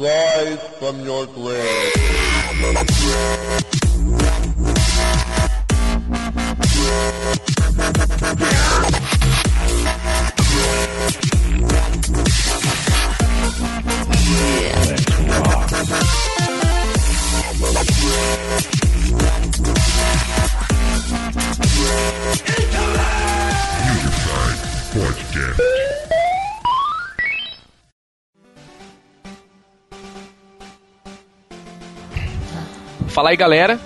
Rise from your grave. Fala aí, galera.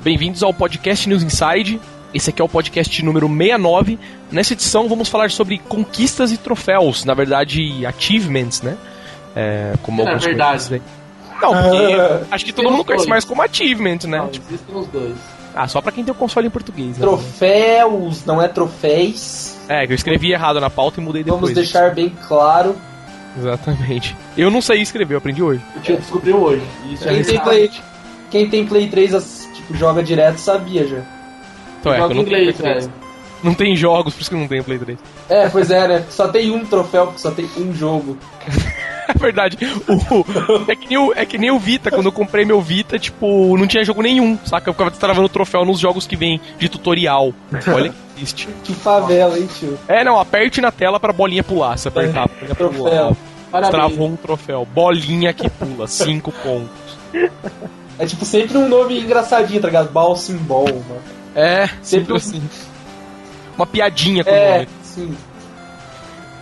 Bem-vindos ao podcast News Inside. Esse aqui é o podcast número 69. Nessa edição vamos falar sobre conquistas e troféus, na verdade, achievements, né? É, como Na alguns verdade. Não, porque acho que todo mundo conhece dois. mais como achievement, né? Não, Tipo, existem os dois. ah, só pra quem tem o console em português, né? Troféus, não é troféus. É, que eu escrevi errado na pauta e mudei depois. Vamos deixar bem claro. Exatamente. Eu não sei escrever, eu aprendi hoje. O tio descobriu hoje. Isso é Play, quem tem Play 3 as- tipo, joga direto sabia já. Então é, eu não tenho Play 3. velho. Não tem jogos, por isso que não tenho Play 3. É, pois é, né? Só tem um troféu, porque só tem um jogo. É verdade. O, é, que nem o, é que nem o Vita, quando eu comprei meu Vita, tipo, não tinha jogo nenhum, saca? Eu ficava travando troféu nos jogos que vem de tutorial. Olha que triste. Que favela, hein, tio? É, não, aperte na tela pra bolinha pular. Se apertar, bolinha pula. Troféu. Parabéns. Travou um troféu. Bolinha que pula, 5 pontos. É tipo sempre um nome engraçadinho, tá ligado? Ball Symbol, mano. É, Sempre sempre um- assim. Uma piadinha com o É, nome. sim.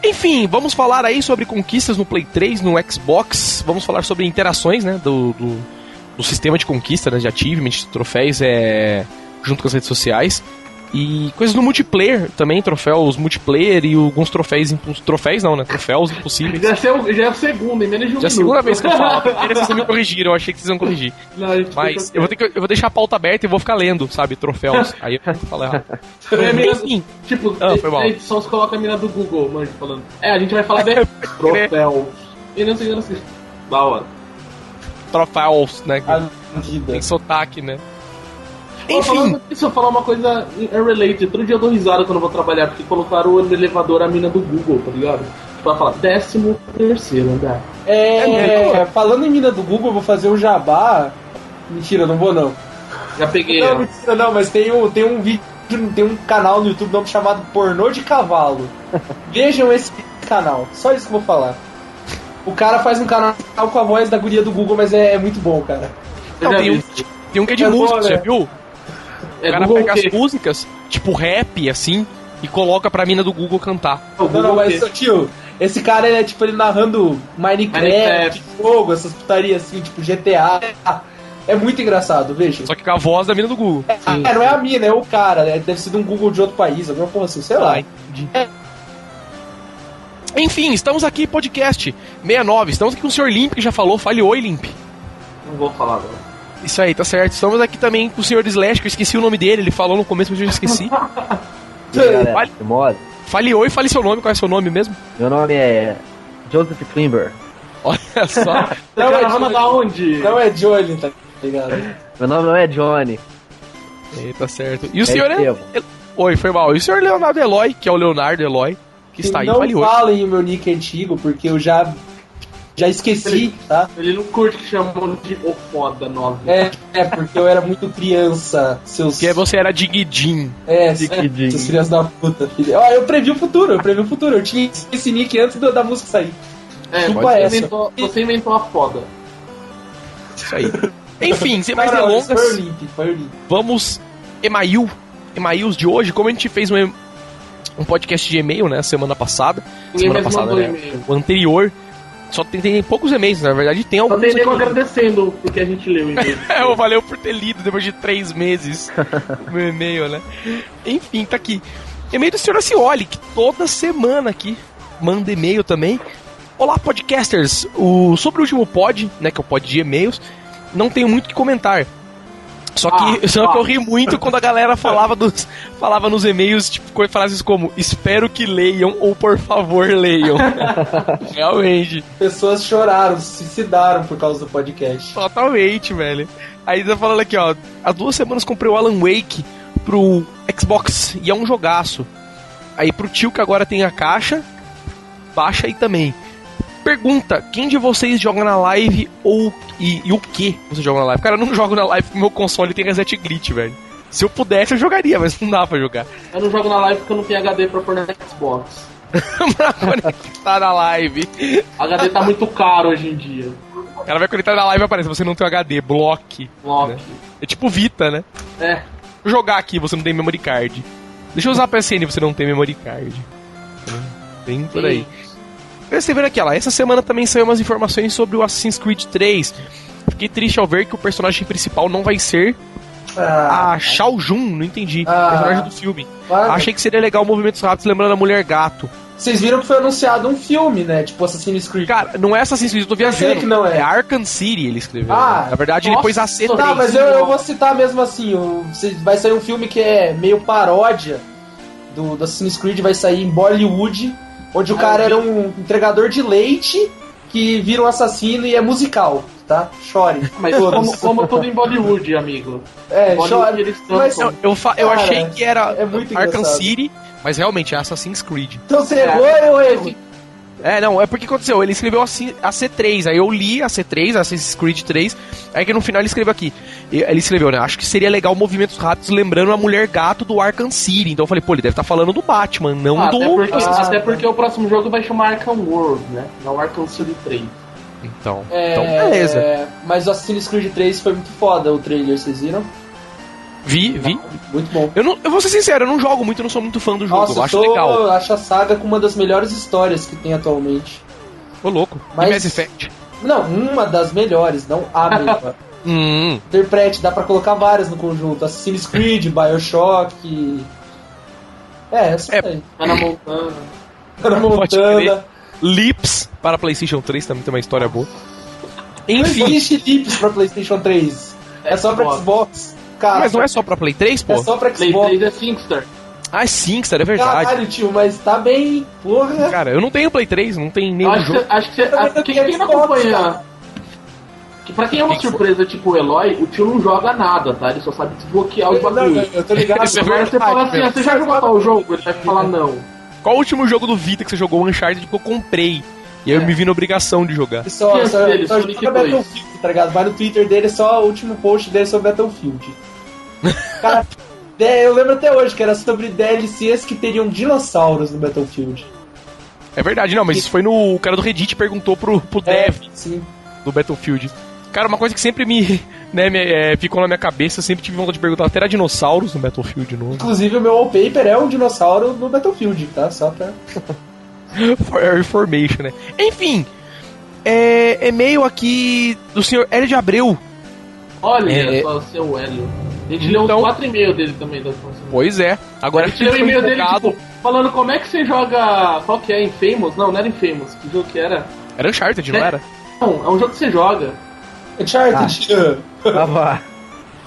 Enfim, vamos falar aí sobre conquistas no Play 3, no Xbox. Vamos falar sobre interações, né, do, do, do sistema de conquista, né, de achievement, de troféus, é, junto com as redes sociais. E coisas no multiplayer também, troféus multiplayer e alguns troféus, troféus não, né, troféus impossíveis. Já é, o, já é o segundo, em menos de um Já é a segunda vez que eu falo. A primeira vocês me corrigiram, eu achei que vocês iam corrigir. Não, Mas fica- eu vou, ter que, eu vou deixar a pauta aberta e vou ficar lendo, sabe, troféus. Aí eu vou falar errado. Mina- Enfim, Tipo, Ah, foi mal. a edição você coloca a mina do Google, mano, falando. É, a gente vai falar de troféus. E não sei o que assim. Da hora. troféus, né, que A vida. tem sotaque, né. Enfim, falando isso, eu vou falar uma coisa unrelated. Todo dia eu dou risada quando eu vou trabalhar, porque colocaram no elevador a mina do Google, tá ligado? Tipo, ela fala, décimo terceiro andar. É, falando em mina do Google, eu vou fazer um jabá. Mentira, não vou não. Já peguei Não, mentira, não, mas tem um, tem um vídeo, tem um canal no YouTube nome chamado Pornô de Cavalo. Vejam esse canal, só isso que eu vou falar. O cara faz um canal com a voz da guria do Google, mas é, é muito bom, cara. Não, tem, um, tem um que é de É música, bom, você né? já viu? É o cara Google pega as músicas, tipo rap, assim, e coloca pra mina do Google cantar. O Não, Google não, mas, tio, esse cara é tipo ele narrando Minecraft, Minecraft. jogo, essas putarias assim, tipo GTA. É muito engraçado, veja. Só que com a voz da mina do Google. É, não é a mina, é o cara, né? Deve ser de um Google de outro país, alguma porra assim, sei lá. Entendi. Enfim, estamos aqui, podcast 69. Estamos aqui com o Sr. Limp, que já falou. Fale oi, Limp. Não vou falar agora. Isso aí, tá certo. Estamos aqui também com o Sr. Slash, que eu esqueci o nome dele. Ele falou no começo, mas eu já esqueci. E aí, galera, mole? Fale oi, fale seu nome. Qual é seu nome mesmo? Meu nome é Joseph Klimber. Olha só. Não, Não, é é Johnny. da onde? Não é Johnny, tá ligado? Meu nome não é Johnny. Aí, tá certo. E o senhor é... Estevão. Oi, foi mal. E o senhor Leonardo Eloy, que é o Leonardo Eloy, que está aí. não Fale oi. falem o meu nick antigo, porque eu já já esqueci, tá? Ele não curte que chamam de o foda nove. É, é, porque eu era muito criança, seus... Que você era Digidin. É, Diquidinho. seus filhos da puta, filho. Ó, eu previ o futuro, eu previ o futuro. Eu tinha esse nick antes do- da música sair. É, Chupa você essa. inventou, você inventou a foda. Isso aí. Enfim, sem mais Não, não, esse Foi o delongas, limp, foi o limp. vamos email. Emails de hoje, como a gente fez um, um podcast de e-mail, né, semana passada. Ninguém semana mais passada, né? O anterior. Só tem, tem poucos e-mails, na verdade tem Só alguns. tem nego agradecendo porque a gente leu o e-mail. É, eu valeu por ter lido depois de três meses o meu e-mail, né? Enfim, tá aqui. E-mail do senhor Acioli, que toda semana aqui manda e-mail também. Olá, podcasters! O, sobre o último pod, né, que é o pod de e-mails, não tenho muito o que comentar. Só que, Ah, só que ah. eu ri muito quando a galera falava, dos, falava nos e-mails, tipo, frases como espero que leiam ou por favor leiam. Realmente. Pessoas choraram, se suicidaram por causa do podcast. Totalmente, velho. Aí tá falando aqui, ó. Há duas semanas comprei o Alan Wake pro Xbox e é um jogaço. Aí pro tio que agora tem a caixa, baixa aí também. Pergunta: quem de vocês joga na live ou e, e o que você joga na live? Cara, eu não jogo na live porque meu console tem reset glitch, velho. Se eu pudesse, eu jogaria, mas não dá pra jogar. Eu não jogo na live porque eu não tenho HD pra pôr no Xbox. pra conectar na live. HD tá muito caro hoje em dia. O cara vai conectar na live e aparece, você não tem HD, bloque. Lock. Né? É tipo Vita, né? É. Jogar aqui, você não tem memory card. Deixa eu usar a PSN, você não tem memory card. Bem por aí. Você aqui, ó, essa semana também saiu umas informações sobre o Assassin's Creed 3. Fiquei triste ao ver que o personagem principal não vai ser Ah, a Shao Jun, não entendi. Ah. personagem do filme. claro. Achei que seria legal movimentos rápidos lembrando a Mulher Gato. Vocês viram que foi anunciado um filme, né? Tipo Assassin's Creed. Cara, não é Assassin's Creed, eu tô viajando. que não é. Arkham City, ele escreveu. Ah, Na verdade, ele nossa, pôs AC3. Tá, mas eu, eu vou citar mesmo assim, o, vai sair um filme que é meio paródia do, do Assassin's Creed, vai sair em Bollywood, onde o Ah, cara eu vi. era um entregador de leite que vira um assassino e é musical, tá? Chore. Mas como, como tudo em Bollywood, amigo. É, Bollywood chore. Mas-. Eu, fa- eu Cara, achei que era é muito Arkham engraçado. City, mas realmente é Assassin's Creed. Então você É. errou, eu erro. É, não, é porque aconteceu, ele escreveu a C- a C3, aí eu li a C3, a Assassin's Creed 3, aí que no final ele escreveu aqui. Ele escreveu, né? Acho que seria legal movimentos rápidos lembrando a mulher gato do Arkham City. Então eu falei, pô, ele deve estar falando do Batman, não Ah, do. até, porque, Ah. até porque o próximo jogo vai chamar Arkham World, né? Não Arkham City 3. Então, É, então beleza. é, mas o Assassin's Creed 3 foi muito foda, o trailer, vocês viram? Vi, vi. Muito bom. Eu, não, eu vou ser sincero, eu não jogo muito, eu não sou muito fã do jogo. Nossa, eu eu acho tô- legal. acho a saga com uma das melhores histórias que tem atualmente. Ô, louco. Mas- E Mass Effect. Não, uma das melhores, não a melhor. Hum, Interprete, dá pra colocar várias no conjunto. Assassin's Creed, Bioshock. É, essa É. aí. Tá na Montana. Crer. Montana. Lips para PlayStation 3 também tem uma história boa. Não Enfim, existe Lips pra PlayStation 3. É só pra Xbox. Cara, mas não é só pra Play 3, pô? é só pra Play Xbox. 3 é Singstar. Ah, é Singstar, é verdade. Caralho, tio, mas tá bem. Porra. Cara, eu não tenho Play 3, não tem Eu nenhum acho que, jogo. cê- acho que cê, Eu também a- não quem, quem não acompanha. Que pra quem é uma Que que surpresa, tipo o Eloy, o tio não joga nada, tá? Ele só sabe desbloquear os Não, bagulhos. eu tô ligado. Isso é Agora você verdade, fala assim, ah, você já jogou tal jogo? Ele vai falar não. Qual o último jogo do Vita que você jogou? Uncharted que eu comprei. E aí eu É. me vi na obrigação de jogar. Só, é só, só 2. Battlefield, tá ligado? Vai no Twitter dele, só o último post dele sobre Battlefield. Cara, é, eu lembro até hoje que era sobre DLCs que teriam dinossauros no Battlefield. É verdade, não, mas isso foi no. O cara do Reddit perguntou pro, pro É, dev sim. do Battlefield. Cara, uma coisa que sempre me. Né, me é, ficou na minha cabeça, eu sempre tive vontade de perguntar até era dinossauros no Battlefield novo. Inclusive o meu wallpaper é um dinossauro no Battlefield, tá? Só pra. For information, né? Enfim. É, e-mail aqui do senhor Hélio de Abreu. Olha É. só, seu Hélio. A gente leu Então- uns 4 e-mails dele também da. Pois é. Agora A gente leu o foi e-mail dele, tipo, falando como é que você joga. Qual que é? Infamous? Não, não era Infamous. Que jogo que era? Era Uncharted, não É. era? Não, é um jogo que você joga. Uncharted. Tava.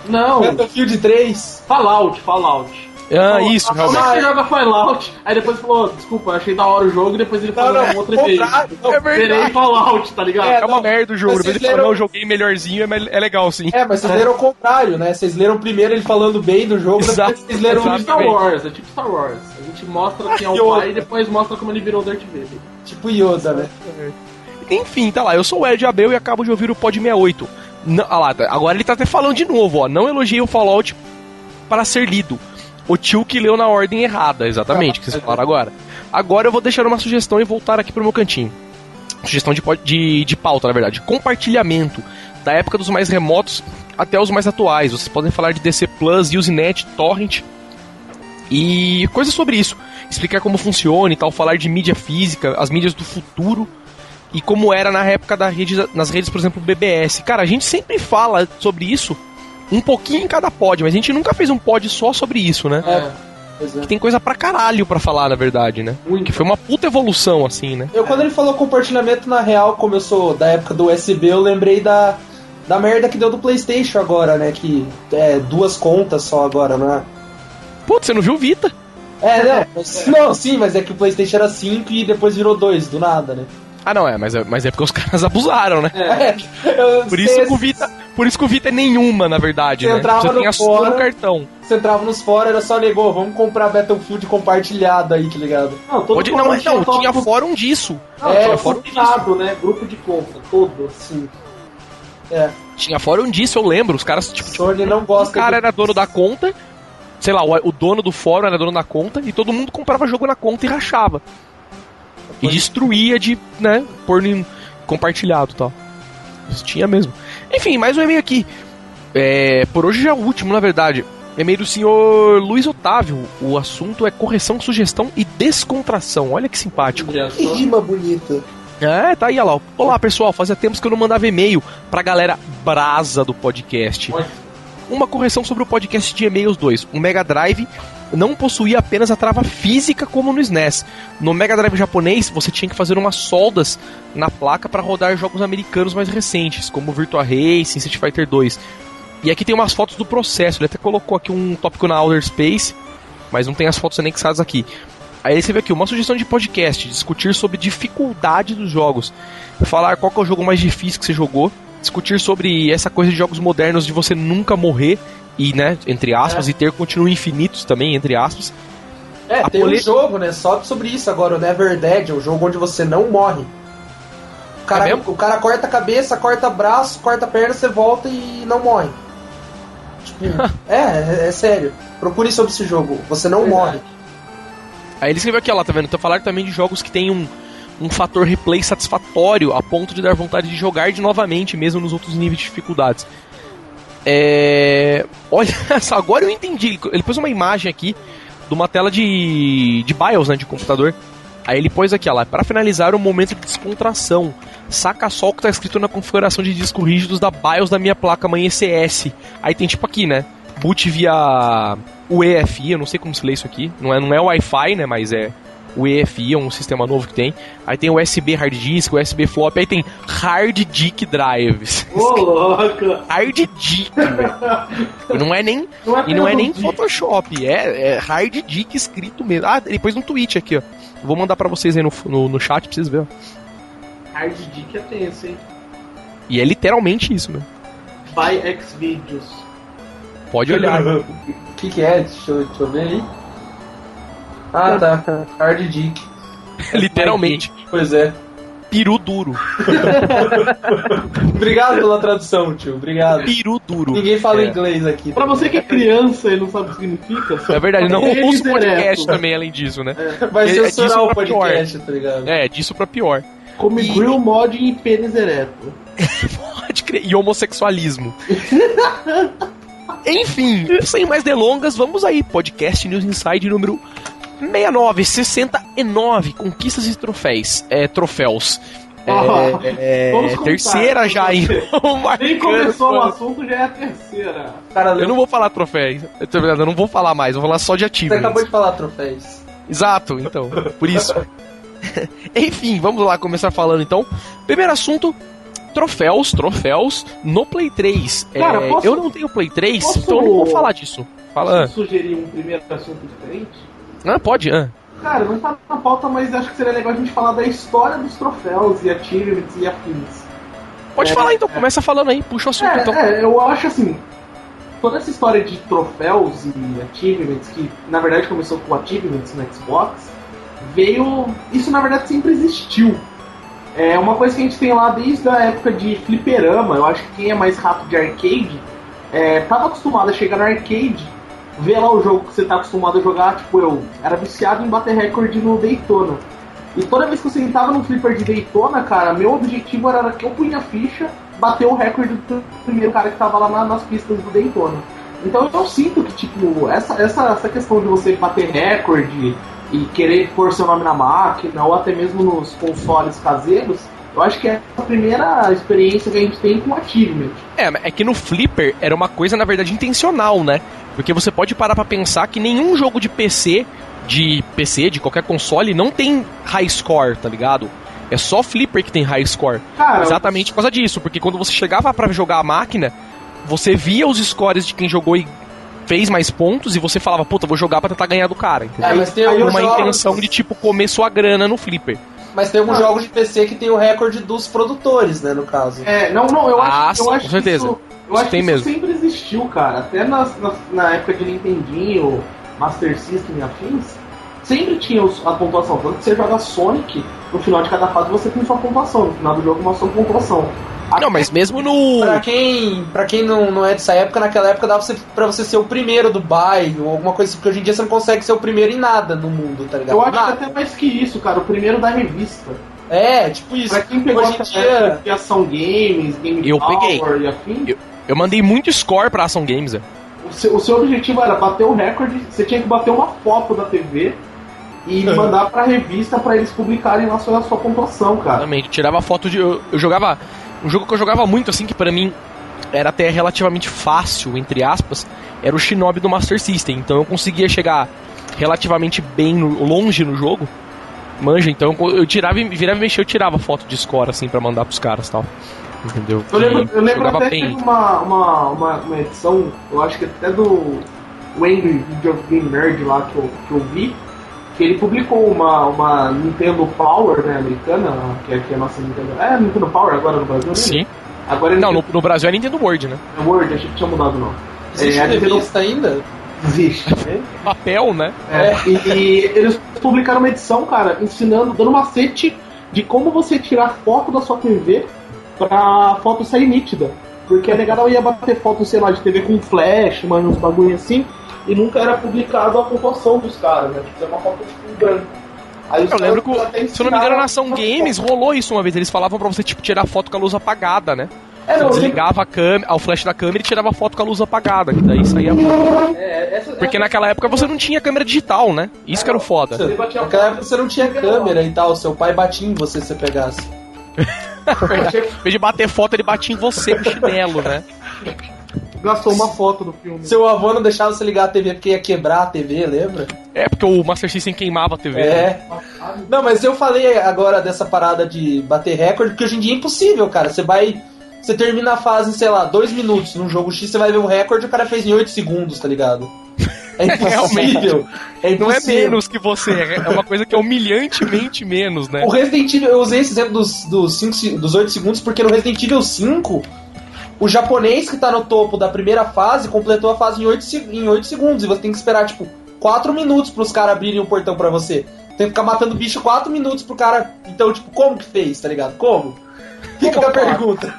Não, Battlefield 3. Fallout, Fallout. Ah, Falou, isso, ah, Como é realmente. que você joga Fallout? Aí depois falou, desculpa, eu achei da hora o jogo, e depois ele Não, falou não, outro e-mail. contrário, não, É Verei verdade. Fallout, tá ligado? É, É uma não, merda o jogo. ele vocês falou, leram- não, eu joguei melhorzinho, é, é legal sim. É, mas vocês leram o contrário, né? Vocês leram primeiro ele falando bem do jogo, Exato, depois vocês leram É tipo o Star. Wars, é tipo Star Wars. A gente mostra quem é o pai e depois mostra como ele virou Darth Vader. tipo Yoda, né? Enfim, tá lá. Eu sou o de Abreu e acabo de ouvir o Pod 68. Não, ah lá, agora ele tá até falando de novo, ó. Não elogiei o Fallout para ser lido. O tio que leu na ordem errada, exatamente, que vocês falaram agora. Agora eu vou deixar uma sugestão e voltar aqui pro meu cantinho. Sugestão de, de, de pauta, na verdade. Compartilhamento. Da época dos mais remotos até os mais atuais. Vocês podem falar de DC Plus, Usenet, Torrent e coisas sobre isso. Explicar como funciona e tal, falar de mídia física, as mídias do futuro e como era na época da rede, nas redes, por exemplo, BBS. Cara, a gente sempre fala sobre isso um pouquinho em cada pod, mas a gente nunca fez um pod só sobre isso, né? É. É. Que tem coisa pra caralho pra falar, na verdade, né? Muito. Que foi uma puta evolução, assim, né? Eu, quando ele falou compartilhamento, na real, sou da época do USB, eu lembrei da, da merda que deu do PlayStation agora, né? Que é duas contas só agora, não é? Putz, você não viu o Vita? É, não, mas- não, sim, mas é que o PlayStation era 5 e depois virou 2, do nada, né? Ah, não, é, mas é, mas é porque os caras abusaram, né? É, eu Por isso que o Vita, Por isso que o Vita é nenhuma, na verdade, Você né? entrava Você no tinha só fora- no cartão. Você entrava nos fóruns, era só negou, vamos comprar Battlefield compartilhado aí, tá ligado? Não, todo Pode, fórum não, mas não, top- tinha fórum disso. Não, É, tinha fórum combinado, né? Grupo de compra, todo. Sim. É, Tinha fórum disso, eu lembro. Os caras, tipo, Sony não o gosta cara de... era dono da conta, sei lá, o, o dono do fórum era dono da conta, e todo mundo comprava jogo na conta e rachava. E destruía de, né, pôr em compartilhado e tal. Isso tinha mesmo. Enfim, mais um e-mail aqui. É, por hoje já é o último, na verdade. E-mail do senhor Luiz Otávio. O assunto é correção, sugestão e descontração. Olha que simpático. Que rima bonita. É, tá aí, olha lá. Olá, pessoal. Fazia tempos que eu não mandava e-mail pra galera brasa do podcast. Uma correção sobre o podcast de e-mails 2. O Mega Drive não possuía apenas a trava física como no SNES. No Mega Drive japonês, você tinha que fazer umas soldas na placa para rodar jogos americanos mais recentes, como Virtua Racing, Street Fighter 2. E aqui tem umas fotos do processo. Ele até colocou aqui um tópico na Outer Space, mas não tem as fotos anexadas aqui. Aí você vê aqui, uma sugestão de podcast, discutir sobre dificuldade dos jogos. Falar qual é o jogo mais difícil que você jogou. Discutir sobre essa coisa de jogos modernos de você nunca morrer e, né, entre aspas, É. e ter continuos infinitos também, entre aspas. É, A tem pole- um jogo, né, só sobre isso agora, o Never Dead, é um jogo onde você não morre. O cara, É o cara corta a cabeça, corta braço, corta a perna, você volta e não morre. Tipo, é, é, é sério. Procure sobre esse jogo, você não morre. Aí ele escreveu aqui, ó lá, tá vendo? Então falar também de jogos que tem um, um fator replay satisfatório a ponto de dar vontade de jogar de novamente, mesmo nos outros níveis de dificuldades. É... Olha agora eu entendi. Ele pôs uma imagem aqui de uma tela de, de BIOS, né, de computador. Aí ele pôs aqui, ó lá, para finalizar o momento de descontração. Saca só o que tá escrito na configuração de disco rígidos da BIOS da minha placa mãe ECS. Aí tem tipo aqui, né? Boot via UEFI, eu não sei como se lê isso aqui. Não é, não é Wi-Fi, né? Mas é o EFI, é um sistema novo que tem. Aí tem USB hard disk, USB flop, aí tem hard disk drives. Ô, louca! hard disk, velho. E não é nem Não é e não é nem Photoshop, é, é hard disk escrito mesmo. Ah, ele pôs um tweet aqui, ó. Vou mandar pra vocês aí no, no, no chat pra vocês verem. Hard dick é tenso, hein? E é literalmente isso, meu. By Xvideos. Pode olhar. O que, que é? Deixa eu, deixa eu ver aí. Ah, tá. Hard Dick. literalmente. Pois é. Peru duro. Obrigado pela tradução, tio. Obrigado. Peru duro. Ninguém fala É. inglês aqui. Pra você que é criança e não sabe o que significa, É verdade, não usa o podcast também, além disso, né? Vai é- é censurar disso o pra pior. podcast, tá ligado? É, disso pra pior. come E- grill mod e pênis ereto. Pode crer. E homossexualismo. Enfim, sem mais delongas, vamos aí. Podcast News Inside número 69, 69. Conquistas e troféus. É, troféus. Ah, É, vamos contar. terceira já aí. Nem começou o assunto, já é a terceira. Cara, Eu não vou falar troféus. Eu não vou falar mais, vou falar só de Você ativos. acabou de falar troféus. Exato, então. Por isso. Enfim, vamos lá começar falando então. Primeiro assunto. Troféus, troféus no Play 3. Cara, É, posso- Eu não tenho Play 3, posso- então eu não vou falar disso. Fala. Posso sugerir um primeiro assunto diferente? Ah, pode. Ah. Cara, não tá na pauta, mas acho que seria legal a gente falar da história dos troféus e achievements e afins. Pode É, falar então, é. começa falando aí, puxa o assunto É, então. é, eu acho assim, toda essa história de troféus e achievements, que na verdade começou com achievements no Xbox, veio. Isso na verdade sempre existiu. É uma coisa que a gente tem lá desde a época de fliperama. Eu acho que quem é mais rato de arcade é, tava acostumado a chegar no arcade, ver lá o jogo que você tá acostumado a jogar. Tipo, eu era viciado em bater recorde no Daytona. E toda vez que eu sentava no flipper de Daytona, cara, meu objetivo era que eu punha a ficha, bater o recorde do primeiro cara que tava lá na- nas pistas do Daytona. Então eu sinto que, tipo, essa, essa, essa questão de você bater recorde e querer pôr seu nome na máquina, ou até mesmo nos consoles caseiros, eu acho que é a primeira experiência que a gente tem com achievement. É, é que no Flipper era uma coisa, na verdade, intencional, né? Porque você pode parar pra pensar que nenhum jogo de PC, de PC, de qualquer console, não tem high score, tá ligado? É só Flipper que tem high score. Cara, Exatamente por causa disso, porque quando você chegava pra jogar a máquina, você via os scores de quem jogou e fez mais pontos e você falava, puta, vou jogar pra tentar ganhar do cara, entendeu? É, mas tem uma intenção de tipo comer sua grana no Flipper. Mas tem alguns Ah. jogos de PC que tem o recorde dos produtores, né, no caso. É, não, não, eu Ah, acho, sim, eu acho com certeza. que isso, eu Isso acho tem que isso mesmo. sempre existiu, cara. Até nas, nas- na época de Nintendinho, Master System e afins, sempre tinha os- a pontuação. Tanto que você joga Sonic, no final de cada fase você tem sua pontuação. No final do jogo, uma sua pontuação. Não, mas mesmo no. Pra quem, pra quem não, não é dessa época, naquela época dava pra você, ser o primeiro do bairro, ou alguma coisa assim, porque hoje em dia você não consegue ser o primeiro em nada no mundo, tá ligado? Eu acho até mais que isso, cara. O primeiro da revista. É, tipo isso. Pra quem pegou Hoje em dia- época de ação games, Game Eu Power peguei. e afim, Eu mandei muito score pra Ação Games, é. o seu, o seu objetivo era bater o recorde, você tinha que bater uma foto da TV e Uhum. mandar pra revista pra eles publicarem lá sua, sua pontuação, cara. Exatamente. Tirava foto de. Eu, eu jogava. Um jogo que eu jogava muito, assim, que pra mim era até relativamente fácil, entre aspas, era o Shinobi do Master System. Então eu conseguia chegar relativamente bem no- longe no jogo. Manja, então eu, eu tirava e virava e mexia, eu tirava foto de score, assim, pra mandar pros caras e tal. Entendeu? Eu lembro, eu lembro até que teve uma, uma, uma, uma edição, eu acho que até do Angry Video Game Nerd lá que eu, que eu vi, que ele publicou uma, uma Nintendo Power, né, americana, que é, que é a nossa Nintendo. É, Nintendo Power agora no Brasil, né? Sim. Agora é Não, no, Nintendo no Brasil é Nintendo World, né? Word, achei que tinha mudado não. Existe É, a Nintendo ainda? existe. Papel, né? É, e, e eles publicaram uma edição, cara, ensinando, dando macete de como você tirar foto da sua TV pra foto sair nítida. Porque a negada ia bater foto, sei lá, de TV com flash, mano, uns bagulho assim, e nunca era publicado a pontuação dos caras, né? Tipo, é uma foto tipo branco. Aí Eu lembro que, se eu não me engano, na Ação Games rolou isso uma vez. Eles falavam pra você, tipo, tirar foto com a luz apagada, né? É, Você não, sempre- desligava a câmera, o flash da câmera e tirava foto com a luz apagada, que daí saía. é, essa- Porque essa- na época você não tinha câmera digital, né? Isso que era o foda. Você Naquela época você não tinha câmera e tal, seu pai batia em você se você pegasse. Em vez de bater foto, ele batia em você com chinelo, né? Gastou uma foto do filme. Seu avô não deixava você ligar a TV porque ia quebrar a TV, lembra? É, porque o Master System queimava a TV. né? É. Não, mas eu falei agora dessa parada de bater recorde, porque hoje em dia é impossível, cara. Você vai. Você termina a fase, em, sei lá, dois minutos num jogo X, você vai ver o recorde e o cara fez em 8 segundos, tá ligado? É impossível. é Não é impossível. menos que você, é uma coisa que é humilhantemente menos, né? O Resident Evil, eu usei esse exemplo dos, dos, cinco dos 8 segundos porque no Resident Evil 5, o japonês que tá no topo da primeira fase completou a fase em 8, se- em 8 segundos e você tem que esperar, tipo, 4 minutos pros caras abrirem o portão pra você. Tem que ficar matando bicho 4 minutos pro cara. Então, tipo, como que fez, tá ligado? Como? Fica a pergunta.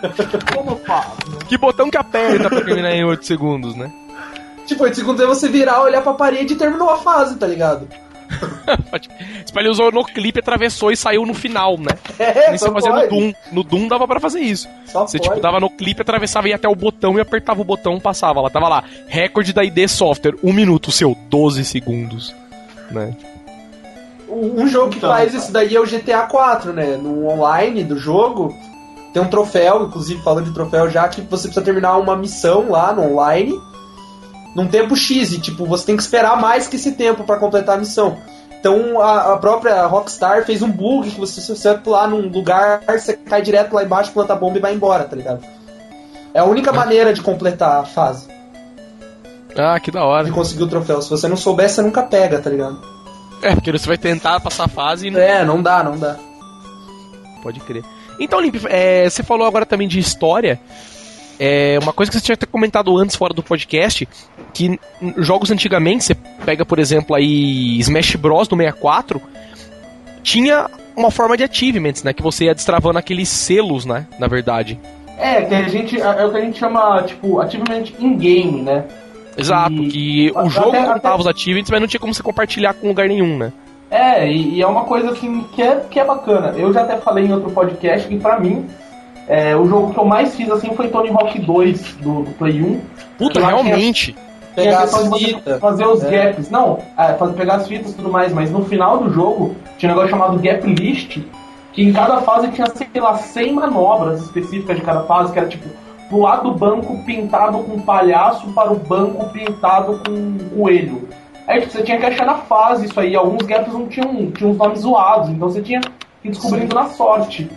Como faço? Que botão que aperta pra terminar em 8 segundos, né? Tipo, 8 segundos é você virar, olhar pra parede e terminou a fase, tá ligado? Tipo, ele usou no clipe, atravessou e saiu no final, né? É, Nem só você fazia no. Doom. No Doom dava pra fazer isso. Só Você, pode. tipo, dava no clipe, atravessava e ia até o botão e apertava o botão, passava lá. Tava lá, recorde da ID Software, 1 minuto, seu, 12 segundos. Né? Um um jogo que Então, faz cara. isso daí é o GTA 4, né? No online do jogo, tem um troféu, inclusive falando de troféu já, que você precisa terminar uma missão lá no online num tempo X, e tipo, você tem que esperar mais que esse tempo pra completar a missão. Então a, a própria Rockstar fez um bug que você, se você vai pular num lugar, você cai direto lá embaixo, planta a bomba e vai embora, tá ligado? É a única maneira de completar a fase, Ah, que da hora. de conseguir o troféu. Se você não souber, você nunca pega, tá ligado? É, porque você vai tentar passar a fase e não É, não dá, não dá. pode crer. Então, Limp, é, você falou agora também de história. É, uma coisa que você tinha até comentado antes fora do podcast, que jogos antigamente, você pega, por exemplo, aí Smash Bros do 64, tinha uma forma de achievements, né? Que você ia destravando aqueles selos, né? Na verdade. É, que a gente. É o que a gente chama, tipo, ativamente in-game, né? Exato, E- que o até- jogo até- contava os achievements, mas não tinha como você compartilhar com lugar nenhum, né? É, e, e é uma coisa assim que é, que é bacana. Eu já até falei em outro podcast que pra mim, é, o jogo que eu mais fiz assim foi Tony Hawk 2 do, do Play 1. Puta, realmente. Tinha Pegar questão as fitas. fazer os É. gaps. Não, é, fazer, pegar as fitas e tudo mais, mas no final do jogo tinha um negócio chamado gap list, que em cada fase tinha, sei lá, 100 manobras específicas de cada fase, que era tipo, pular do banco pintado com palhaço para o banco pintado com coelho. Aí tipo, você tinha que achar na fase isso aí, alguns gaps não tinham, tinham uns nomes zoados, então você tinha que ir descobrindo na sorte.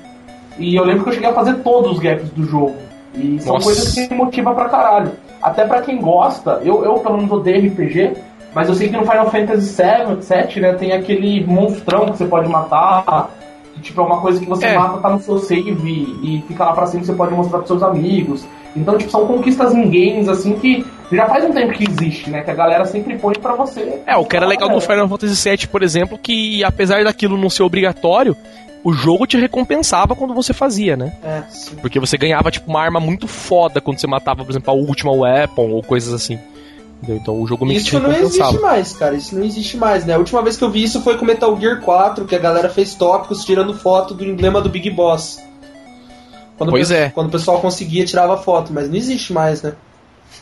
E eu lembro que eu cheguei a fazer todos os gaps do jogo. E são Nossa. coisas que motiva pra caralho. Até pra quem gosta, eu, eu pelo menos odeio RPG, mas eu sei que no Final Fantasy VII, 7, né, tem aquele monstrão que você pode matar, Que, tipo, é uma coisa que você É. mata, tá no seu save e fica lá pra sempre, você pode mostrar pros seus amigos. Então, tipo, são conquistas em games, assim, que já faz um tempo que existe, né? Que a galera sempre põe pra você. É, o que era legal do É. Final Fantasy VII, por exemplo, que apesar daquilo não ser obrigatório, o jogo te recompensava quando você fazia, né? É, sim. Porque você ganhava, tipo, uma arma muito foda quando você matava, por exemplo, a última weapon ou coisas assim. Entendeu? Então o jogo meio que te Isso não existe mais, cara. Isso não existe mais, né? A última vez que eu vi isso foi com Metal Gear 4, que a galera fez tópicos tirando foto do emblema do Big Boss. Quando Pois é. Quando o pessoal conseguia, tirava foto, mas não existe mais, né?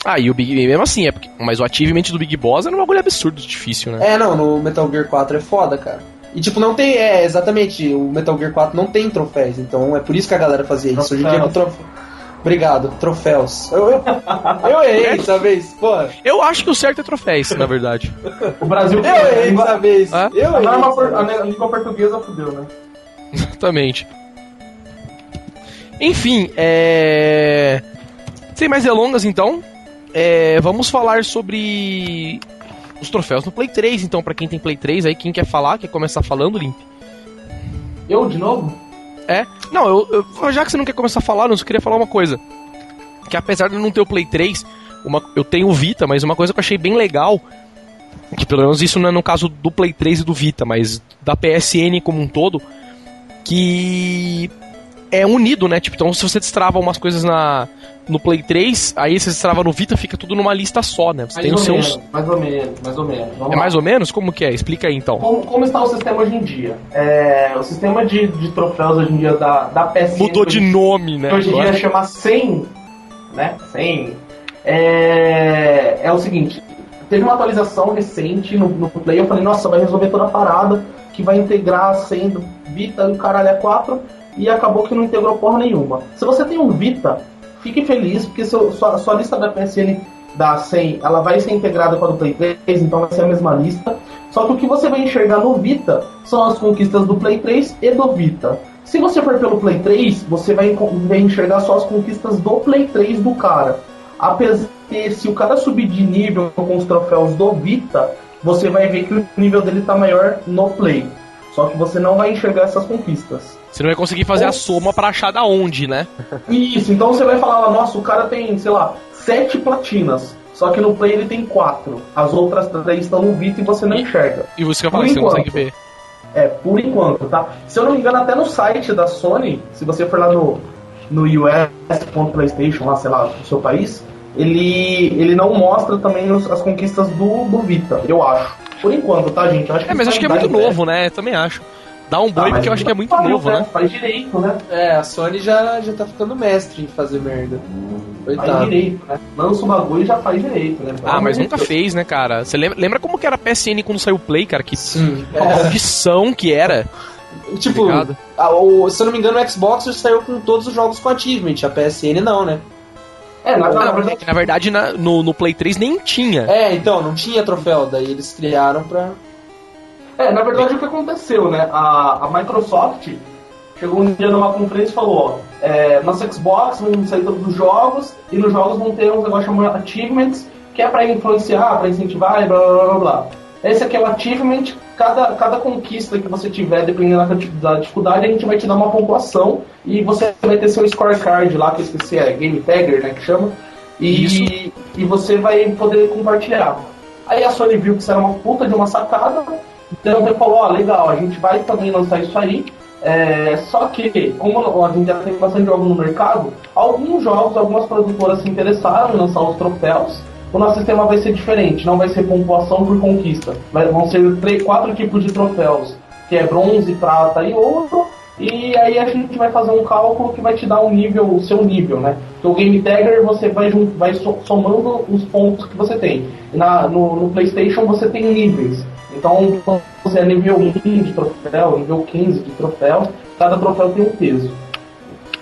Ah, e o Big mesmo assim, é porque, mas o achievement do Big Boss era um bagulho absurdo difícil, né? É, não, no Metal Gear 4 é foda, cara. E tipo, não tem. É, exatamente, o Metal Gear 4 não tem troféus, então é por isso que a galera fazia isso. Hoje em dia com troféu. Obrigado, troféus. Eu, eu, eu errei dessa vez, pô. Eu acho que o certo é troféus, na verdade. O Brasil. Eu errei dessa vez. Hã? Eu A, errei. norma por- a língua portuguesa fudeu, né? Exatamente. Enfim, é. Sem mais delongas, então, é, vamos falar sobre os troféus no Play 3. Então, pra quem tem Play 3 aí, quem quer falar, quer começar falando, Limp? Eu, de novo? É? Não, eu, eu- já que você não quer começar a falar, eu só queria falar uma coisa. Que apesar de eu não ter o Play 3, uma, eu tenho o Vita, mas uma coisa que eu achei bem legal, que pelo menos isso não é no caso do Play 3 e do Vita, mas da PSN como um todo, que é unido, né? Tipo, então se você destrava umas coisas na, no Play 3, aí você destrava no Vita, fica tudo numa lista só, né? Você Mais tem os seus. menos, mais ou menos, mais ou menos. Vamos É lá. mais ou menos? Como que é? Explica aí então. Como, como está o sistema hoje em dia? É, o sistema de, de troféus hoje em dia da, da PSN. Mudou de hoje- nome, né? hoje em dia chama 100, né? 100. É, é o seguinte, teve uma atualização recente no, no Play, eu falei, nossa, vai resolver toda a parada, que vai integrar 100 do Vita e o caralho é 4, e acabou que não integrou porra nenhuma. Se você tem um Vita, fique feliz, porque seu, sua, sua lista da PSN da 100, ela vai ser integrada com a do Play 3, então vai ser a mesma lista. Só que o que você vai enxergar no Vita são as conquistas do Play 3 e do Vita. Se você for pelo Play 3, você vai, vai enxergar só as conquistas do Play 3 do cara. Apesar que se o cara subir de nível com os troféus do Vita, você vai ver que o nível dele tá maior no Play. Só que você não vai enxergar essas conquistas. Você não vai conseguir fazer a Nossa. soma pra achar da onde, né? Isso, então você vai falar nossa, o cara tem, sei lá, sete platinas. Só que no Play ele tem quatro. As outras três estão no Vita e você não enxerga. E você que eu falei, você não consegue ver. É, por enquanto, tá? Se eu não me engano, até no site da Sony, se você for lá no, no US.playstation, lá, sei lá, no seu país, ele, ele não mostra também os- as conquistas do, do Vita, eu acho. Por enquanto, tá, gente? Eu acho É, mas isso acho que é muito novo, né? Também acho. Dá um Tá, boi mas porque eu acho que é muito faz, novo, né? Faz direito, né? É, a Sony já, já tá ficando mestre em fazer merda. Faz Coitado. direito, né? Lança o bagulho e já faz direito, né? Ah, mas nunca fez, né, cara? Você lembra, lembra como que era a PSN quando saiu o Play, cara? Que Sim. maldição que era. Tipo, Obrigado. a- o- se eu não me engano, o Xbox saiu com todos os jogos com achievement, a PSN não, né? É, na, na verdade, na verdade, na- no, no Play 3 nem tinha. É, então, não tinha troféu, daí eles criaram pra. É, na verdade o que aconteceu, né? A, a Microsoft chegou um dia numa conferência e falou, ó, é, nosso Xbox vão sair todos os jogos e nos jogos vão ter um negócio chamado Achievements, que é pra influenciar, pra incentivar e blá blá blá blá. Esse aqui é o Achievement, cada, cada conquista que você tiver, dependendo da, da dificuldade, a gente vai te dar uma pontuação e você vai ter seu scorecard lá, que eu esqueci, é Game Tagger, né, que chama, e, e você vai poder compartilhar. Aí a Sony viu que isso era uma puta de uma sacada, então ele falou, ó, legal, a gente vai também lançar isso aí. É, só que, como a gente já tem bastante jogo no mercado, alguns jogos, algumas produtoras se interessaram em lançar os troféus. O nosso sistema vai ser diferente, não vai ser pontuação por conquista. Vai- vão ser três, quatro tipos de troféus, que é bronze, prata e ouro. E aí a gente vai fazer um cálculo que vai te dar um nível, o seu nível, né? Porque o Game Tagger você vai, vai so- somando os pontos que você tem. Na, no, no PlayStation você tem níveis. Então você é nível 1 de troféu, nível 15 de troféu, cada troféu tem um peso.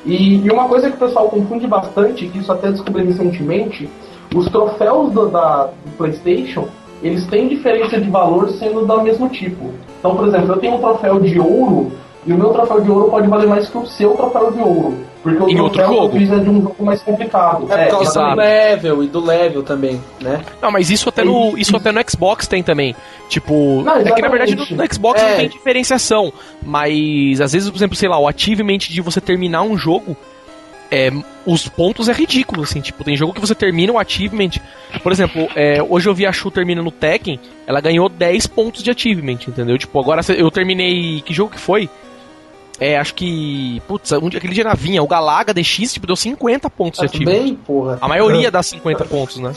E, e uma coisa que o pessoal confunde bastante, que isso até descobri recentemente, os troféus do, da, do PlayStation, eles têm diferença de valor sendo do mesmo tipo. Então, por exemplo, eu tenho um troféu de ouro e o meu troféu de ouro pode valer mais que o seu troféu de ouro. Porque o Em outro troféu jogo. precisa de um jogo mais complicado. É, por causa do level e do level também, né? Não, mas isso até no, isso até no Xbox tem também. Tipo, Não, é que na verdade no, no Xbox É. não tem diferenciação. Mas às vezes, por exemplo, sei lá, o achievement de você terminar um jogo, é, os pontos é ridículo, assim. Tipo, tem jogo que você termina o achievement. Por exemplo, é, hoje eu vi a Shu terminando no Tekken, ela ganhou 10 pontos de achievement, entendeu? Tipo, agora eu terminei. Que jogo que foi? É, acho que. Putz, um dia- aquele dia na vinha, o Galaga DX, tipo, deu 50 pontos de Tá bem, porra. A maioria dá 50 pontos, né?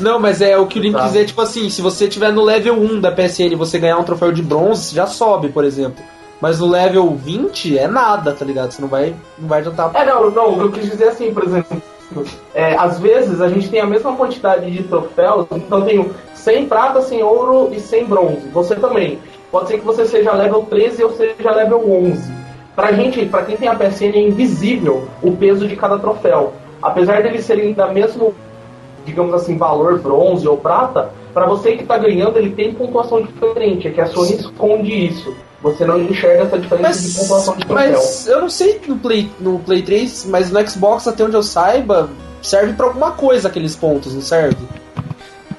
Não, mas é o que o Link Tá. quis dizer, tipo assim, se você tiver no level 1 da PSN e você ganhar um troféu de bronze, já sobe, por exemplo. Mas no level 20 é nada, tá ligado? Você não vai, não vai adiantar. É, não, não, eu quis dizer assim, por exemplo, é, às vezes a gente tem a mesma quantidade de troféus, então eu tenho 100 prata, 100 ouro e 100 bronze. Você também. Pode ser que você seja level 13 ou seja level 11. Pra gente, pra quem tem a PSN, é invisível o peso de cada troféu. Apesar deles serem da mesmo, digamos assim, valor bronze ou prata, pra você que tá ganhando, ele tem pontuação diferente. É que a Sony esconde isso. Você não enxerga essa diferença de pontuação de troféu. mas eu não sei no Play, no Play 3, mas no Xbox, até onde eu saiba, serve pra alguma coisa aqueles pontos, não serve?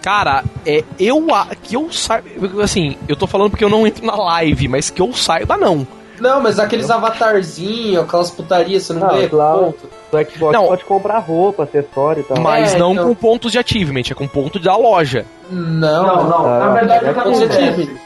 Cara, é, eu a- que eu saiba, assim, eu tô falando porque eu não entro na live, mas que eu saiba não. Não, mas aqueles avatarzinhos, aquelas putarias, você não, Não, ganha claro. ponto. No Xbox Não. pode comprar roupa, acessório e tal. Mas É, não então- com pontos de achievement, é com ponto da loja. Não, Não, não. Ah, Na verdade, é o que ponto de achievement.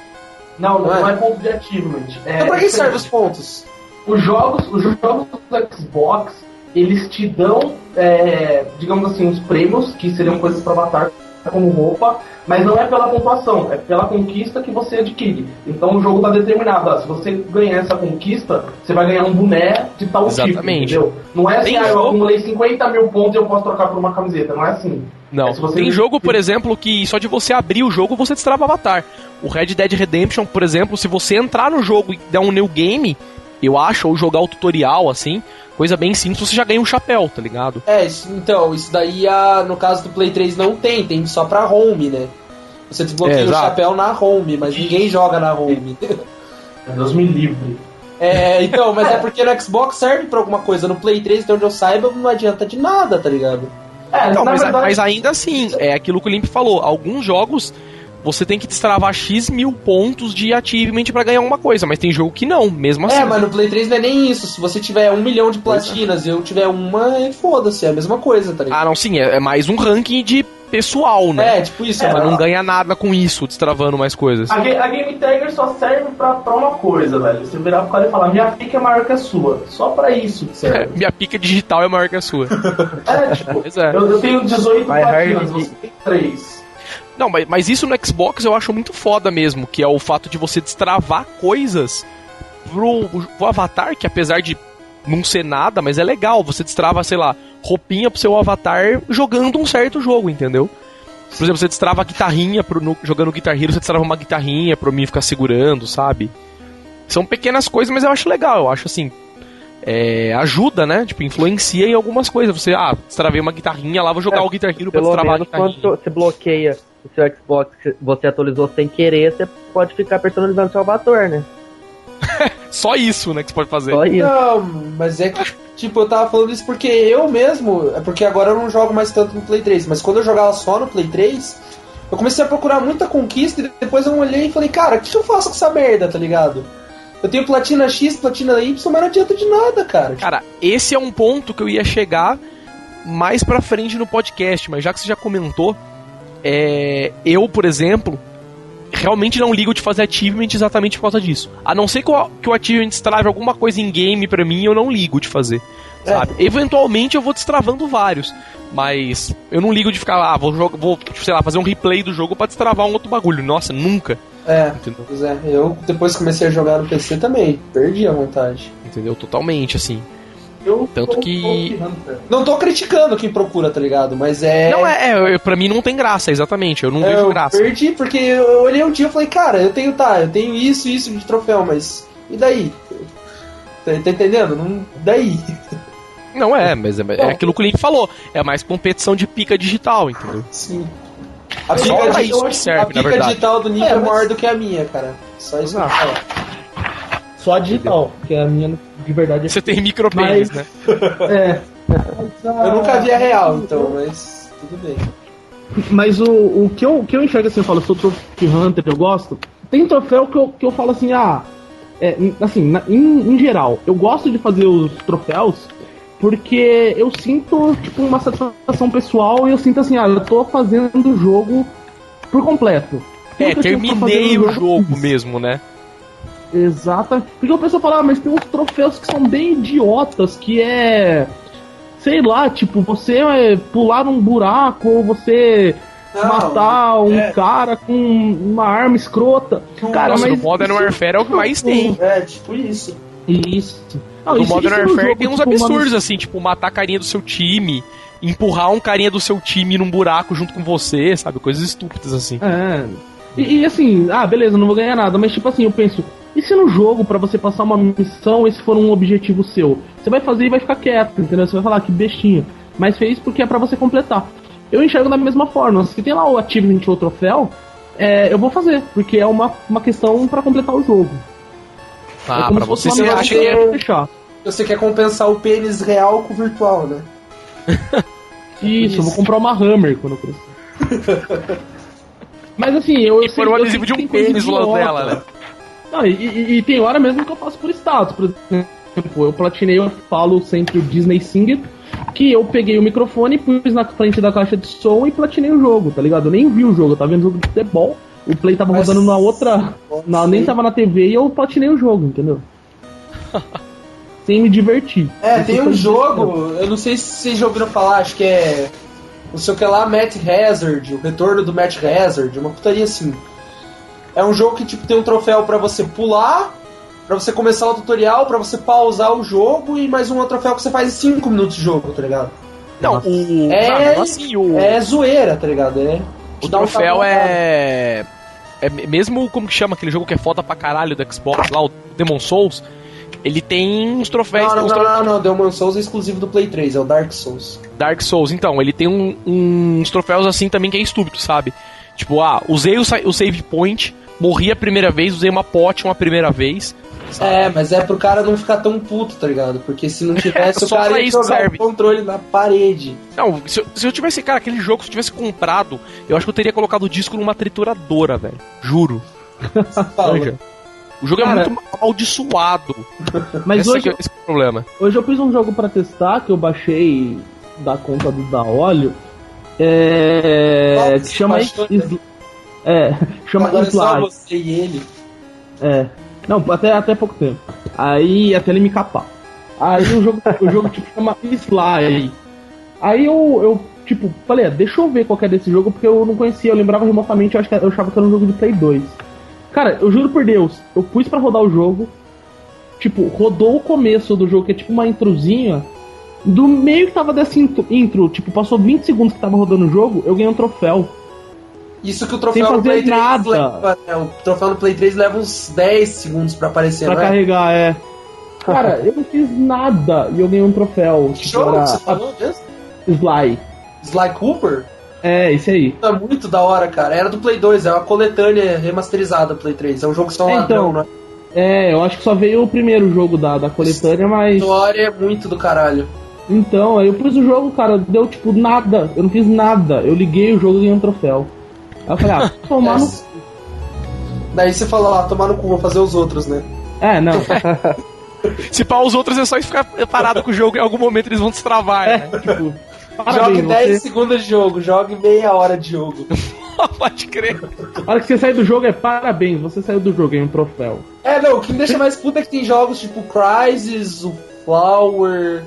Não, não, Não é? é ponto de achievement. É, Então pra que é servem os pontos? Os jogos, os jogos do Xbox, eles te dão, é, digamos assim, os prêmios, que seriam coisas para avatar como roupa, mas não é pela pontuação, é pela conquista que você adquire. Então o jogo está determinado, ah, se você ganhar essa conquista, você vai ganhar um boné de tal tipo, Exatamente. entendeu? Não é assim, Tem ah, eu acumulei 50 mil pontos e eu posso trocar por uma camiseta, não é assim. Não. É, Tem jogo, por exemplo, que só de você abrir o jogo você destrava avatar. O Red Dead Redemption, por exemplo, se você entrar no jogo e der um new game, eu acho, ou jogar o tutorial assim, coisa bem simples, você já ganha um chapéu, tá ligado? É, isso- então, isso daí a, no caso do Play 3 não tem, tem só pra home, né? Você desbloqueia É, o chapéu na home, mas ninguém joga na home. Deus me livre. É, então, mas é porque no Xbox serve pra alguma coisa. No Play 3, de onde eu saiba, não adianta de nada, tá ligado? É, Não, na mas, verdade, mas ainda assim, é aquilo que o Limp falou. Alguns jogos você tem que destravar X mil pontos de achievement pra ganhar alguma coisa, mas tem jogo que não, mesmo assim. É, mas no Play 3 não é nem isso. Se você tiver um milhão de platinas e eu tiver uma, é foda-se, é a mesma coisa, tá ligado? Ah, não, sim, é, é mais um ranking de pessoal, né? É, tipo isso, É, Mas não ganha nada com isso, destravando mais coisas. A, a Game Tagger só serve pra, pra uma coisa, velho. Você virar pro cara e falar, minha pica é maior que a sua. Só pra isso que É, serve. minha pica digital é maior que a sua. É, tipo, é. eu, eu tenho 18 Vai platinas, você tem 3. Não, mas, mas isso no Xbox eu acho muito foda mesmo, que é o fato de você destravar coisas pro, pro avatar, que apesar de não ser nada, mas é legal. Você destrava, sei lá, roupinha pro seu avatar jogando um certo jogo, entendeu? Por exemplo, você destrava a guitarrinha pro, no- jogando Guitar Hero, você destrava uma guitarrinha pro mim ficar segurando, sabe? São pequenas coisas, mas eu acho legal. Eu acho assim. é, ajuda, né? Tipo, influencia em algumas coisas. Você, ah, destravei uma guitarrinha lá, vou jogar É, o Guitar Hero pra destravar a guitarrinha. quando você bloqueia o seu Xbox, você atualizou sem querer, você pode ficar personalizando seu avatar, né? Só isso, né, que você pode fazer. Só isso. Não, mas é que, tipo, eu tava falando isso porque eu mesmo. É porque agora eu não jogo mais tanto no Play 3, mas quando eu jogava só no Play 3, eu comecei a procurar muita conquista e depois eu olhei e falei, cara, o que, que eu faço com essa merda, tá ligado? Eu tenho platina X, platina Y, mas não adianta de nada, cara. Cara, esse é um ponto que eu ia chegar mais pra frente no podcast, mas já que você já comentou, é, eu, por exemplo, realmente não ligo de fazer achievement exatamente por causa disso. A não ser que o, que o achievement destrave alguma coisa em game pra mim, eu não ligo de fazer. É. Sabe? Eventualmente eu vou destravando vários, mas eu não ligo de ficar lá, vou, jogar, vou sei lá, fazer um replay do jogo pra destravar um outro bagulho. Nossa, nunca. É, Entendeu? pois é. Eu depois comecei a jogar no PC também, perdi a vontade. Entendeu? Totalmente, assim. Eu Tanto tô- que- tô. Não tô criticando quem procura, tá ligado? Mas é. Não, é, é, pra mim não tem graça, exatamente. Eu não É, vejo eu graça. perdi porque eu olhei um dia e falei, cara, eu tenho, tá, eu tenho isso e isso de troféu, mas. E daí? Tá, tá entendendo? Não, daí? Não é, mas é, é aquilo que o Link falou. É mais competição de pica digital, entendeu? Sim. A pica, pra di- isso que a serve, na pica verdade. digital do Nick É, é, mas- maior do que a minha, cara. Só isso que eu falar. Só digital, porque a minha de verdade Você tem micropênis, né? é. Eu nunca vi a real, então, mas tudo bem. Mas o, o, que eu, o que eu enxergo assim, eu falo, eu sou Trophy Hunter, eu gosto. Tem troféu que eu, que eu falo assim, ah, é, assim, na- em, em geral, eu gosto de fazer os troféus porque eu sinto, tipo, uma satisfação pessoal e eu sinto assim, ah, eu tô fazendo o jogo por completo. É, pra fazer terminei o jogo fiz. mesmo, né? Exato. Porque o pessoal fala, ah, mas tem uns troféus que são bem idiotas, que é. Sei lá, tipo, você é, pular num buraco ou você Não, matar um é. cara com uma arma escrota. Cara, Nossa, mas. no Modern isso- Warfare é o que mais tem. É, tipo isso. Isso. Não, No isso- Modern isso no Warfare jogo, tem uns tipo, uma- absurdos, assim, tipo, matar a carinha do seu time, empurrar um carinha do seu time num buraco junto com você, sabe? Coisas estúpidas assim. É. E, e assim, ah, beleza, não vou ganhar nada, mas tipo assim, eu penso, e se no jogo, pra você passar uma missão, esse for um objetivo seu? Você vai fazer e vai ficar quieto, entendeu? Você vai falar, "Ah, que bestinha. Mas fez porque é pra você completar. Eu enxergo da mesma forma. Se tem lá o achievement ou o troféu, é, eu vou fazer, porque é uma, uma questão pra completar o jogo. é Ah, como pra se fosse você, uma você acha que é... é fechar. Você quer compensar o pênis real com o virtual, né? Isso, eu vou comprar uma Hammer quando eu crescer. Mas assim, eu, eu E pôr um adesivo de um pênis do lado idiota. dela, né? Não, e, e- e tem hora mesmo que eu faço por status. Por exemplo, eu platinei, eu falo sempre o Disney Singer, que eu peguei o microfone, pus na frente da caixa de som e platinei o jogo, tá ligado? Eu nem vi o jogo, eu tava vendo jogo de futebol, o play tava Mas- rodando na outra. Na, nem tava na TV e eu platinei o jogo, entendeu? Sem me divertir. É, tem um jogo, eu não sei se vocês já ouviram falar, acho que é. Não sei o que lá, Matt Hazard, o retorno do Matt Hazard, uma putaria assim. É um jogo que tipo tem um troféu pra você pular, pra você começar o tutorial, pra você pausar o jogo e mais um outro troféu que você faz em 5 minutos de jogo, tá ligado? Não, o. É- Ah, assim, o. É zoeira, tá ligado? É. O um troféu sabor, é. É me- mesmo como que chama aquele jogo que é foda pra caralho do Xbox lá, o Demon Souls, ele tem uns troféus. Não, não, não, não, não, Demon Souls é exclusivo do Play 3, é o Dark Souls. Dark Souls, então, ele tem um- uns troféus assim também que é estúpido, sabe? Tipo, ah, usei o, o save point, morri a primeira vez, usei uma potion a primeira vez. É, mas é pro cara não ficar tão puto, tá ligado? Porque se não tivesse, o cara ia jogar serve. o controle na parede. Não, se eu, se eu tivesse, cara, aquele jogo, se eu tivesse comprado, eu acho que eu teria colocado o disco numa trituradora, velho. Juro. Fala. O jogo Cara, é muito amaldiçoado. Mas esse, hoje, é, esse é o problema. Hoje eu fiz um jogo pra testar que eu baixei da conta do da óleo. É. Que chama. baixou, Is- é, chama Agora é só você e ele. É. Não, até, até pouco tempo. Aí até ele me capar. Aí o jogo, o jogo tipo chama Slide. Aí eu, eu tipo, falei, ah, deixa eu ver qual que é desse jogo, porque eu não conhecia, eu lembrava remotamente, eu, acho que, eu achava que era um jogo de Play 2. Cara, eu juro por Deus, eu pus pra rodar o jogo, tipo, rodou o começo do jogo, que é tipo uma introzinha. Do meio que tava dessa intro, tipo, passou 20 segundos que tava rodando o jogo, eu ganhei um troféu. Isso que o troféu fazer Play 3 nada. leva. né? O troféu no Play 3 leva uns 10 segundos pra aparecer, Pra não é? carregar, é. Cara, eu não fiz nada e eu ganhei um troféu. Que jogo era que você falou mesmo? Sly. Sly Cooper? É, esse aí. Tá muito da hora, cara. Era do Play 2, é uma coletânea remasterizada do Play 3. É um jogo só É, ladrão, então. né? É, eu acho que só veio o primeiro jogo da, da coletânea, A mas. história é muito do caralho. Então, aí eu pus o jogo, cara, deu tipo nada. Eu não fiz nada. Eu liguei o jogo e ganhei um troféu. Aí eu falei, ah, tomar no. É. Daí você falou, ah, tomar no cu, vou fazer os outros, né? É, não. Se pá os outros é só ficar parado com o jogo, em algum momento eles vão destravar, né? É, tipo. Jogue Parabéns, 10 você, segundos de jogo, jogue meia hora de jogo. Pode crer. a hora que você sai do jogo é parabéns, você saiu do jogo, ganhou um troféu. É, não, o que me deixa mais puto é que tem jogos tipo Crysis, o Flower.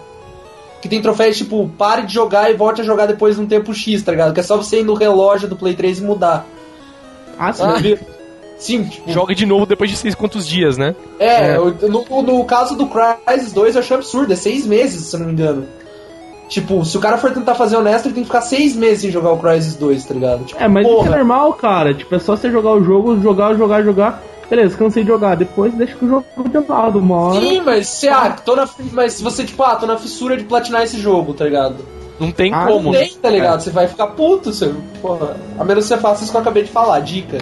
Que tem troféus tipo, pare de jogar e volte a jogar depois de um tempo X, tá ligado? Que é só você ir no relógio do Play 3 e mudar. Ah, sim. Sim, tipo, Joga de novo depois de seis quantos dias, né? É, o- no, no caso do Crysis 2 eu achei absurdo, é seis meses, se eu não me engano. Tipo, se o cara for tentar fazer honesto, ele tem que ficar seis meses sem jogar o Crysis 2, tá ligado? Tipo, É, mas isso é porra. normal, cara. Tipo, é só você jogar o jogo, jogar, jogar, jogar. Beleza, cansei de jogar. Depois deixa que o jogo de lado, uma hora. Sim, mas se ah, tô na, mas se você, tipo, ah, tô na fissura de platinar esse jogo, tá ligado? Não tem Ah, como. Não tem, tá ligado? Você vai ficar puto, você, porra. A menos que você faça isso que eu acabei de falar, dica.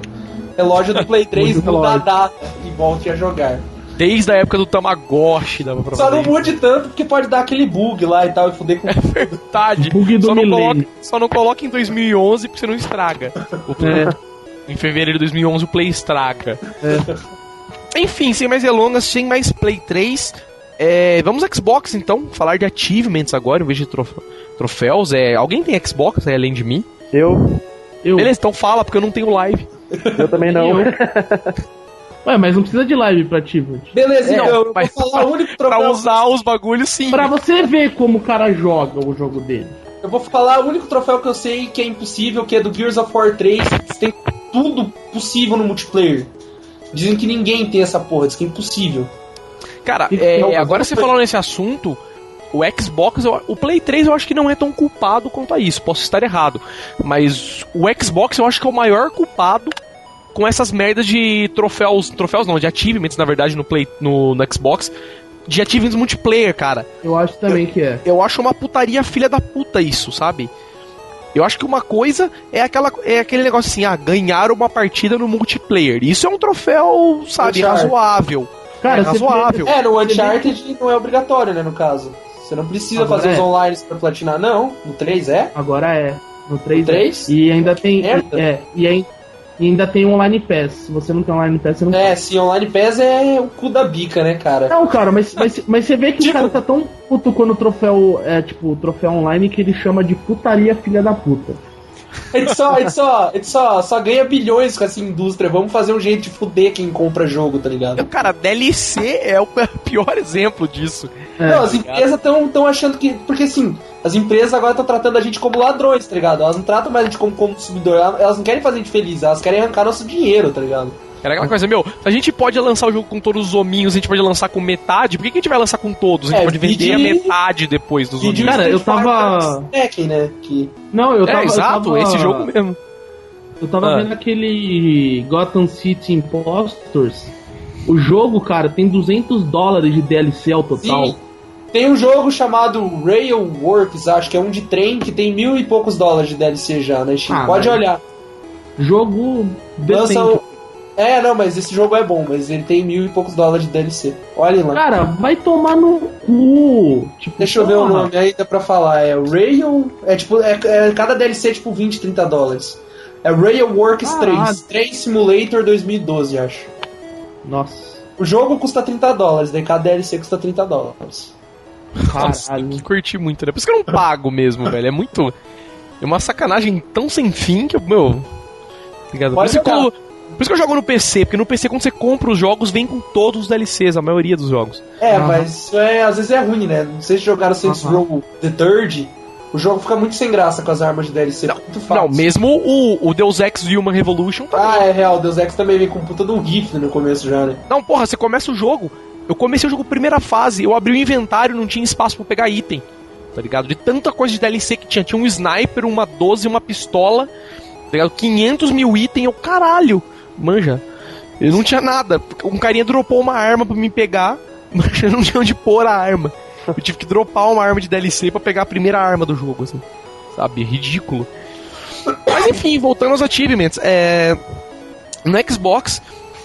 Relógio do Play 3, Mude o muda a data e volte a jogar. Desde a época do Tamagotchi dava pra Só não mude tanto porque pode dar aquele bug lá e tal e fuder com. Verdade. Bug do Só não, coloca, só não coloca em 2011 porque você não estraga. O Play- Em fevereiro de 2011 o Play estraga. Enfim, sem mais delongas, sem mais Play 3. é, vamos Xbox então, falar de achievements agora, em vez de trof- troféus. É, alguém tem Xbox aí, além de mim? Eu, Eu. Beleza, então fala, porque eu não tenho live. eu também não. Ué, mas não precisa de live pra Achievement. Beleza, É, então, eu vou falar o único Pra troféu. usar os bagulhos sim. Pra você ver como o cara joga o jogo dele. Eu vou falar o único troféu que eu sei que é impossível, que é do Gears of War 3, que tem tudo possível no multiplayer. Dizem que ninguém tem essa porra, diz que é impossível. Cara, é, não, agora você falando nesse assunto, o Xbox, eu- o Play 3 eu acho que não é tão culpado quanto a isso, posso estar errado. Mas o Xbox eu acho que é o maior culpado com essas merdas de troféus, troféus não, de achievements na verdade no Play no, no Xbox, de achievements multiplayer, cara. Eu acho também que é. Eu acho uma putaria filha da puta isso, sabe? Eu acho que uma coisa é aquela é aquele negócio assim, ah, ganhar uma partida no multiplayer. Isso é um troféu, sabe, Uncharted. razoável. Cara, é você razoável. É, no Uncharted não é obrigatório, né, no caso. Você não precisa Agora fazer os é. online pra platinar, não. No 3 é? Agora é. No 3, No 3? É. E ainda tem. É, e, aí- e ainda tem online pass. Se você não tem online pass, você não É, sim, online pass é o cu da bica, né, cara? Não, cara, mas, mas, mas você vê que Tipo- o cara tá tão puto quando o troféu é, tipo, troféu online que ele chama de putaria filha da puta. A gente só, a gente só, a gente só, só ganha bilhões com essa indústria. Vamos fazer um jeito de fuder quem compra jogo, tá ligado? Cara, DLC é o pior exemplo disso. É. Não, as empresas estão tão achando que. Porque assim, as empresas agora estão tratando a gente como ladrões, tá ligado? Elas não tratam mais a gente como consumidor, elas não querem fazer a gente feliz, elas querem arrancar nosso dinheiro, tá ligado? Era aquela coisa, meu, se a gente pode lançar o jogo com todos os hominhos, a gente pode lançar com metade, por que, que a gente vai lançar com todos? A gente É, pode vender vídeo- a metade depois dos hominhos. Cara, eu tava- Tekken, né? Que... Não, eu tava. É, exato, eu tava, esse jogo mesmo. Eu tava Ah. vendo aquele Gotham City Impostors. O jogo, cara, tem 200 dólares de DLC ao total. Sim. Tem um jogo chamado Railworks, acho que é um de trem, que tem mil e poucos dólares de DLC já, né, Chico? Ah, Pode mas- olhar. Jogo Lança o... É, não, mas esse jogo é bom, mas ele tem mil e poucos dólares de DLC. Olhem lá. Cara, vai tomar no cu. Tipo, Deixa eu ver o nome aí, dá pra falar. É Rail. É tipo, é, é cada DLC é tipo 20, 30 dólares. É Railworks Caralho. 3. 3 Simulator 2012, acho. Nossa, O jogo custa 30 dólares, daí cada DLC custa 30 dólares. Nossa, caralho. que curti muito, né? Por isso que eu não pago mesmo, velho. É muito. É uma sacanagem tão sem fim que eu. Meu. tá Ligado? Por Pode isso, que eu, por isso que eu jogo no PC, porque no PC, quando você compra os jogos, vem com todos os DLCs, a maioria dos jogos. É, Aham. mas é, às vezes é ruim, né? Não sei se jogaram Saints Aham. Row The Third. O jogo fica muito sem graça com as armas de DLC. muito fácil. Não, mesmo o, o Deus Ex Human Revolution tá. Ah, é real. Deus Ex também vem com puta de um rifle no começo já, né? Não, porra, você começa o jogo. Eu comecei o jogo primeira fase, eu abri o inventário não tinha espaço pra pegar item. Tá ligado? De tanta coisa de DLC que tinha. Tinha um sniper, uma 12, uma pistola. Tá ligado? 500 mil itens, eu caralho. Manja. Eu não tinha nada. Um carinha dropou uma arma pra me pegar, mas eu não tinha onde pôr a arma. Eu tive que dropar uma arma de DLC pra pegar a primeira arma do jogo, assim. Sabe? Ridículo. Mas enfim, voltando aos achievements. É... No Xbox,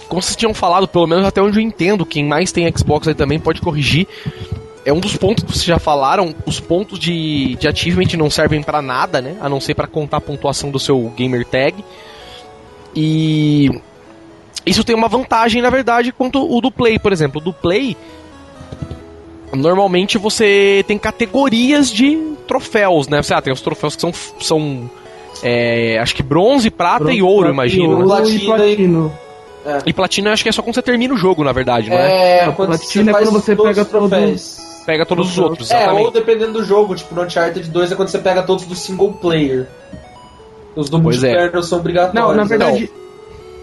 como vocês tinham falado, pelo menos até onde eu entendo, quem mais tem Xbox aí também pode corrigir. É um dos pontos que vocês já falaram, os pontos de, de achievement não servem pra nada, né? A não ser pra contar a pontuação do seu gamer tag. E isso tem uma vantagem, na verdade, quanto o do Play, por exemplo. O do Play, normalmente você tem categorias de troféus, né? Você ah, tem os troféus que são, são é, acho que bronze, prata e ouro, imagino. né? Ouro Platina e platino. E platina acho que é só quando você termina o jogo, na verdade, não é? É, É, quando platina você é quando você todos pega troféus. Pega todos os outros, É, exatamente. ou dependendo do jogo, tipo no Uncharted 2 é quando você pega todos do single player. Os do Pois é. multiplayer não são obrigatórios. Não, na né? verdade.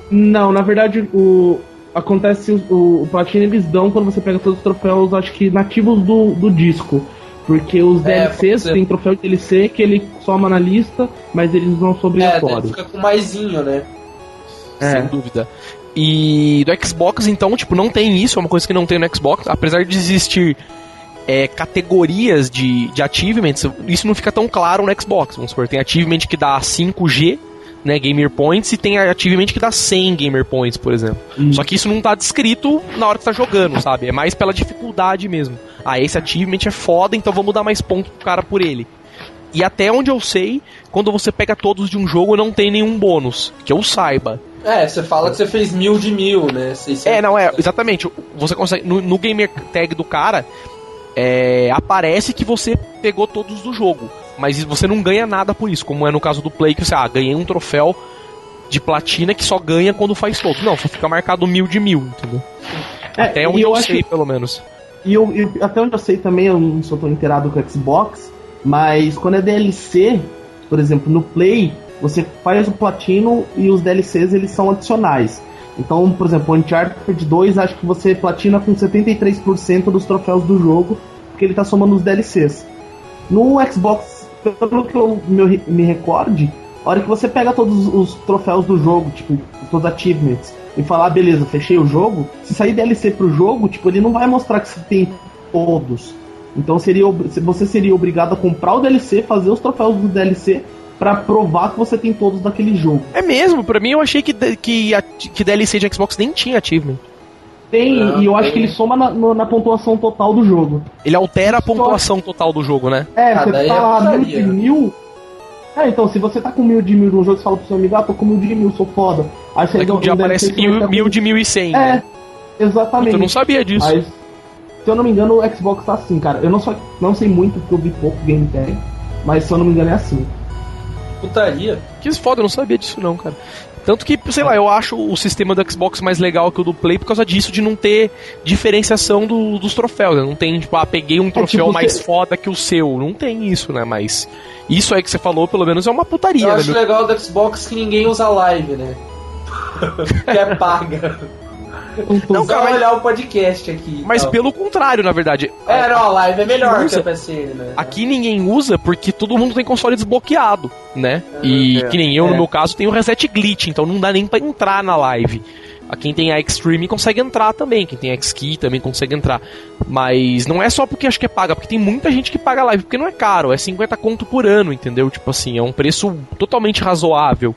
Não, na verdade, o. Acontece o, o platina eles dão quando você pega todos os troféus, acho que nativos do, do disco. Porque os É, DLCs tem troféu de DLC que ele soma na lista, mas eles não são É, obrigatórios. fica com maisinho, né? É. Sem dúvida. E do Xbox, então, tipo, não tem isso, é uma coisa que não tem no Xbox. Apesar de existir é, categorias de, de achievements, isso não fica tão claro no Xbox. Vamos supor, tem achievement que dá 5G, né, Gamer Points, e tem Achievement que dá 100 Gamer Points, por exemplo. Hum. Só que isso não tá descrito na hora que tá jogando, sabe? É mais pela dificuldade mesmo. Ah, esse Achievement é foda, então vamos dar mais pontos pro cara por ele. E até onde eu sei, quando você pega todos de um jogo, não tem nenhum bônus. Que eu saiba. É, você fala que você fez mil de mil, né? 600, É, não, é, exatamente. Você consegue. No, no gamer tag do cara, é, aparece que você pegou todos do jogo. Mas você não ganha nada por isso, como é no caso do Play, que você, ah, ganhei um troféu de platina que só ganha quando faz todos. Não, só fica marcado mil de mil, entendeu? É, Até onde eu eu, sei, pelo menos. E eu, eu- até onde eu sei também, eu não sou tão inteirado com o Xbox, mas quando é DLC, por exemplo, no Play, você faz o platino e os DLCs eles são adicionais. Então, por exemplo, o Uncharted 2, acho que você platina com 73% dos troféus do jogo, porque ele tá somando os DLCs. No Xbox, pelo que eu me, me recorde, a hora que você pega todos os troféus do jogo, tipo, todos os achievements, e falar, ah, beleza, fechei o jogo, se sair DLC pro jogo, tipo, ele não vai mostrar que você tem todos. Então seria você seria obrigado a comprar o DLC, fazer os troféus do DLC pra provar que você tem todos daquele jogo. É mesmo, pra mim eu achei que, que, que DLC de Xbox nem tinha achievement. Tem, Não, e eu acho tem. que ele soma na, no- na pontuação total do jogo. Ele altera a Só- pontuação total do jogo, né? É, Ah, você tá lá mil putaria. de mil. É, então, se você tá com mil de mil num jogo, você fala pro seu amigo, ah, tô com mil de mil, sou foda. Aí você Daqui um dia DLC, aparece mil, com- mil de mil e cem, É, né? exatamente. Eu não sabia disso. Mas, se eu não me engano, o Xbox tá assim, cara. Eu não, só, não sei muito porque eu vi pouco gameplay, mas se eu não me engano é assim. Putaria. Que foda, eu não sabia disso não, cara. Tanto que, sei lá, eu acho o sistema do Xbox mais legal que o do Play por causa disso, de não ter diferenciação do- dos troféus. Né? Não tem, tipo, ah, peguei um troféu tipo, mais você- foda que o seu. Não tem isso, né? Mas isso aí que você falou, pelo menos, é uma putaria, Eu né? acho meu? legal do Xbox que ninguém usa live, né? que é paga. Não, cara, mas- olhar o podcast aqui. Mas pelo contrário, na verdade. É, não, a live é melhor que a PSN, né? Aqui ninguém usa porque todo mundo tem console desbloqueado, né? E É. que nem eu, no É. meu caso, tenho reset glitch, então não dá nem pra entrar na live. A quem tem a Extreme consegue entrar também, quem tem a X-Key também consegue entrar. Mas não é só porque acho que é paga, porque tem muita gente que paga live, porque não é caro, é 50 conto por ano, entendeu? Tipo assim, é um preço totalmente razoável.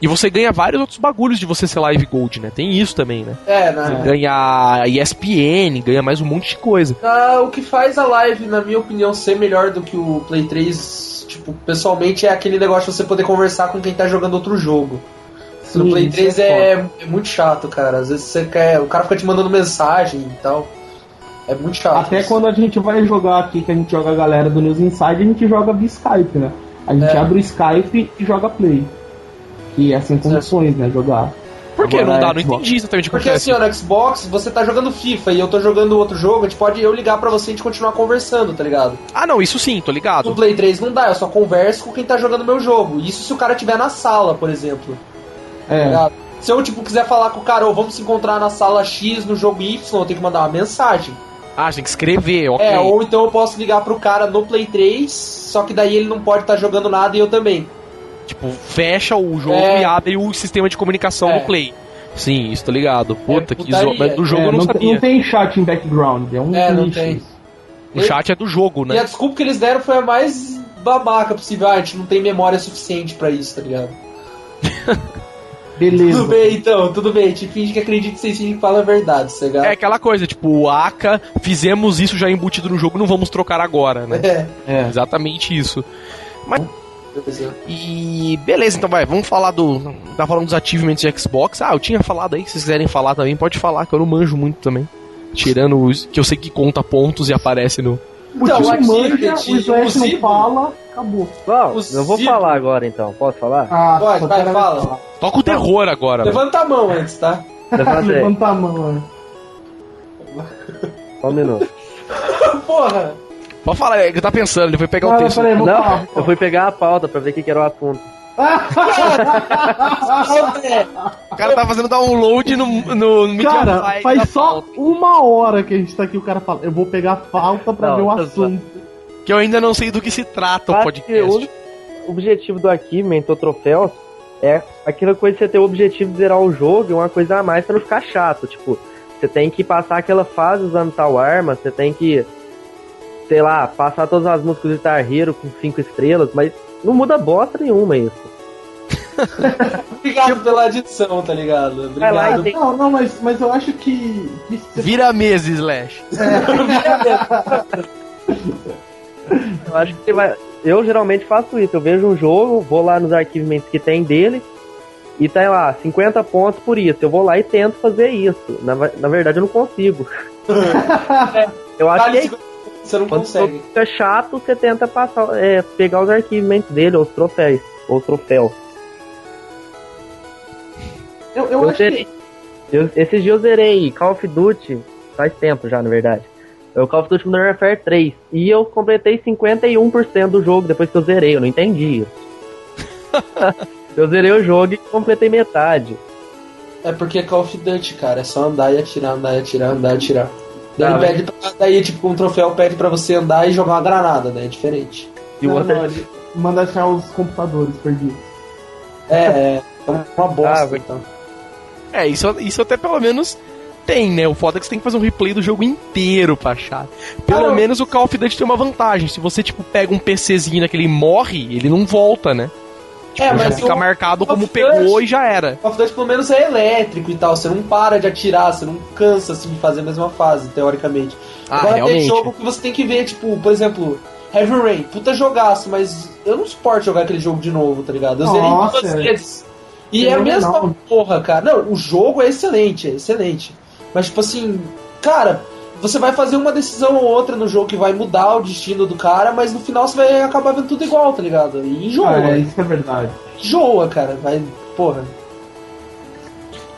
E você ganha vários outros bagulhos de você ser Live Gold, né? Tem isso também, né? É, Você na, ganha ESPN, ganha mais um monte de coisa. na- o que faz a live, na minha opinião, ser melhor do que o Play 3, tipo, pessoalmente, é aquele negócio de você poder conversar com quem tá jogando outro jogo. no Sim, Play isso 3 é é, é muito chato, cara. Às vezes você quer. O cara fica te mandando mensagem e tal. É muito chato. Até isso. quando a gente vai jogar aqui, que a gente joga a galera do News Inside, a gente joga via Skype, né? A gente É. abre o Skype e joga Play. Que é sem condições, né? Jogar. Por que não dá? é Não entendi exatamente o que Porque acontece. assim, ó, no Xbox, você tá jogando FIFA e eu tô jogando outro jogo, a gente pode eu ligar pra você e a gente continuar conversando, tá ligado? Ah, não, isso sim, tô No ligado. Play 3 não dá, eu só converso com quem tá jogando meu jogo. Isso se o cara estiver na sala, por exemplo. Tá É. ligado? Se eu, tipo, quiser falar com o cara, ô, vamos se encontrar na sala X no jogo Y, eu tenho que mandar uma mensagem. Ah, tem que escrever, ok. É, ou então eu posso ligar pro cara no Play 3, só que daí ele não pode estar jogando nada e eu também. Tipo, fecha o jogo É. e abre o sistema de comunicação É. do Play. Sim, isso tô ligado. Puta, que putaria. zo... Mas do jogo É, eu não, não, tem- sabia. não tem chat em background, é um É, não tem. O chat é do jogo, E a né? desculpa que eles deram foi a mais babaca possível. Ah, a gente não tem memória suficiente pra isso, tá ligado? Beleza. Tudo bem, então, tudo bem. A gente finge que acredita que vocês fingem que falam a verdade, tá ligado? É aquela coisa, tipo, o Aka, fizemos isso já embutido no jogo, não vamos trocar agora, né? É. É. Exatamente isso. pois E beleza, então vai, vamos falar do. Tá falando dos achievements de Xbox. Ah, eu tinha falado aí, se vocês quiserem falar também, pode falar, que eu não manjo muito também. Tirando os que eu sei que conta pontos e aparece no. Então, time o manja, o Slash não fala, acabou. Bom, eu vou falar agora então. Posso falar? Ah, Pode, vai, fala. falar. Toca o terror agora. mano. Levanta a mão antes, tá? Levanta a mão, né? só um minuto. Porra! Pode falar, é que tá pensando, ele foi pegar o Não, texto. peraí, vou Não, falar. eu fui pegar a pauta pra ver o que, que era o assunto. O cara tá fazendo download no, no Media Cara, faz só pauta, uma hora que a gente tá aqui, o cara fala, eu vou pegar a pauta pra Não, ver o assunto. Que eu ainda não sei do que se trata o podcast. O objetivo do Achievement ou troféus é aquela coisa de você ter o objetivo de zerar o jogo e uma coisa a mais pra não ficar chato. Tipo, você tem que passar aquela fase usando tal arma, você tem que, sei lá, passar todas as músicas de Guitar Hero com 5 estrelas, mas não muda bosta nenhuma isso. Obrigado pela adição, tá ligado? Lá Obrigado. tem- Não, não, mas, mas eu acho que. que Vira a mesa, Slash. Eu acho que você vai. Eu geralmente faço isso. Eu vejo um jogo, vou lá nos arquivos que tem dele e tá lá, 50 pontos por isso. Eu vou lá e tento fazer isso. Na, na verdade, eu não consigo. eu acho que Vale é 50, você não quando consegue. fica chato, você tenta passar, é, pegar os arquivos dele, ou os troféus. Ou troféus. Eu, eu Eu acho zerei. que. Eu- esses dias eu zerei Call of Duty, faz tempo já, na verdade. É o Call of Duty Modern Warfare 3. E eu completei 51% do jogo depois que eu zerei, eu não entendi eu zerei o jogo e completei metade. É porque é Call of Duty, cara. É só andar e atirar, andar e atirar, andar e atirar. Daí, Tá, pede pra, daí tipo, um troféu pede pra você andar e jogar uma granada, né? É diferente. E o outro não, ele manda achar os computadores perdidos. É, é, é uma bosta, Ah, então. É, isso, isso até pelo menos tem, né? O foda é que você tem que fazer um replay do jogo inteiro pra achar. Pelo eu- menos o Call of Duty tem uma vantagem. Se você, tipo, pega um PCzinho naquele e morre, ele não volta, né? É, já mas fica o marcado como pegou Duty- e já era. Call of Duty pelo menos é elétrico e tal. Você não para de atirar, você não cansa assim, de fazer a mesma fase, teoricamente. Ah, Agora realmente. tem jogo que você tem que ver, tipo, por exemplo, Heavy Rain, puta jogaço, mas eu não suporto jogar aquele jogo de novo, tá ligado? Eu zerei duas é. vezes. E é a mesma Fenomenal. porra, cara. Não, o jogo é excelente, é excelente. Mas, tipo assim, cara, você vai fazer uma decisão ou outra no jogo que vai mudar o destino do cara, mas no final você vai acabar vendo tudo igual, tá ligado? E enjoa. Ah, é, isso que é verdade. Enjoa, cara. Vai, porra.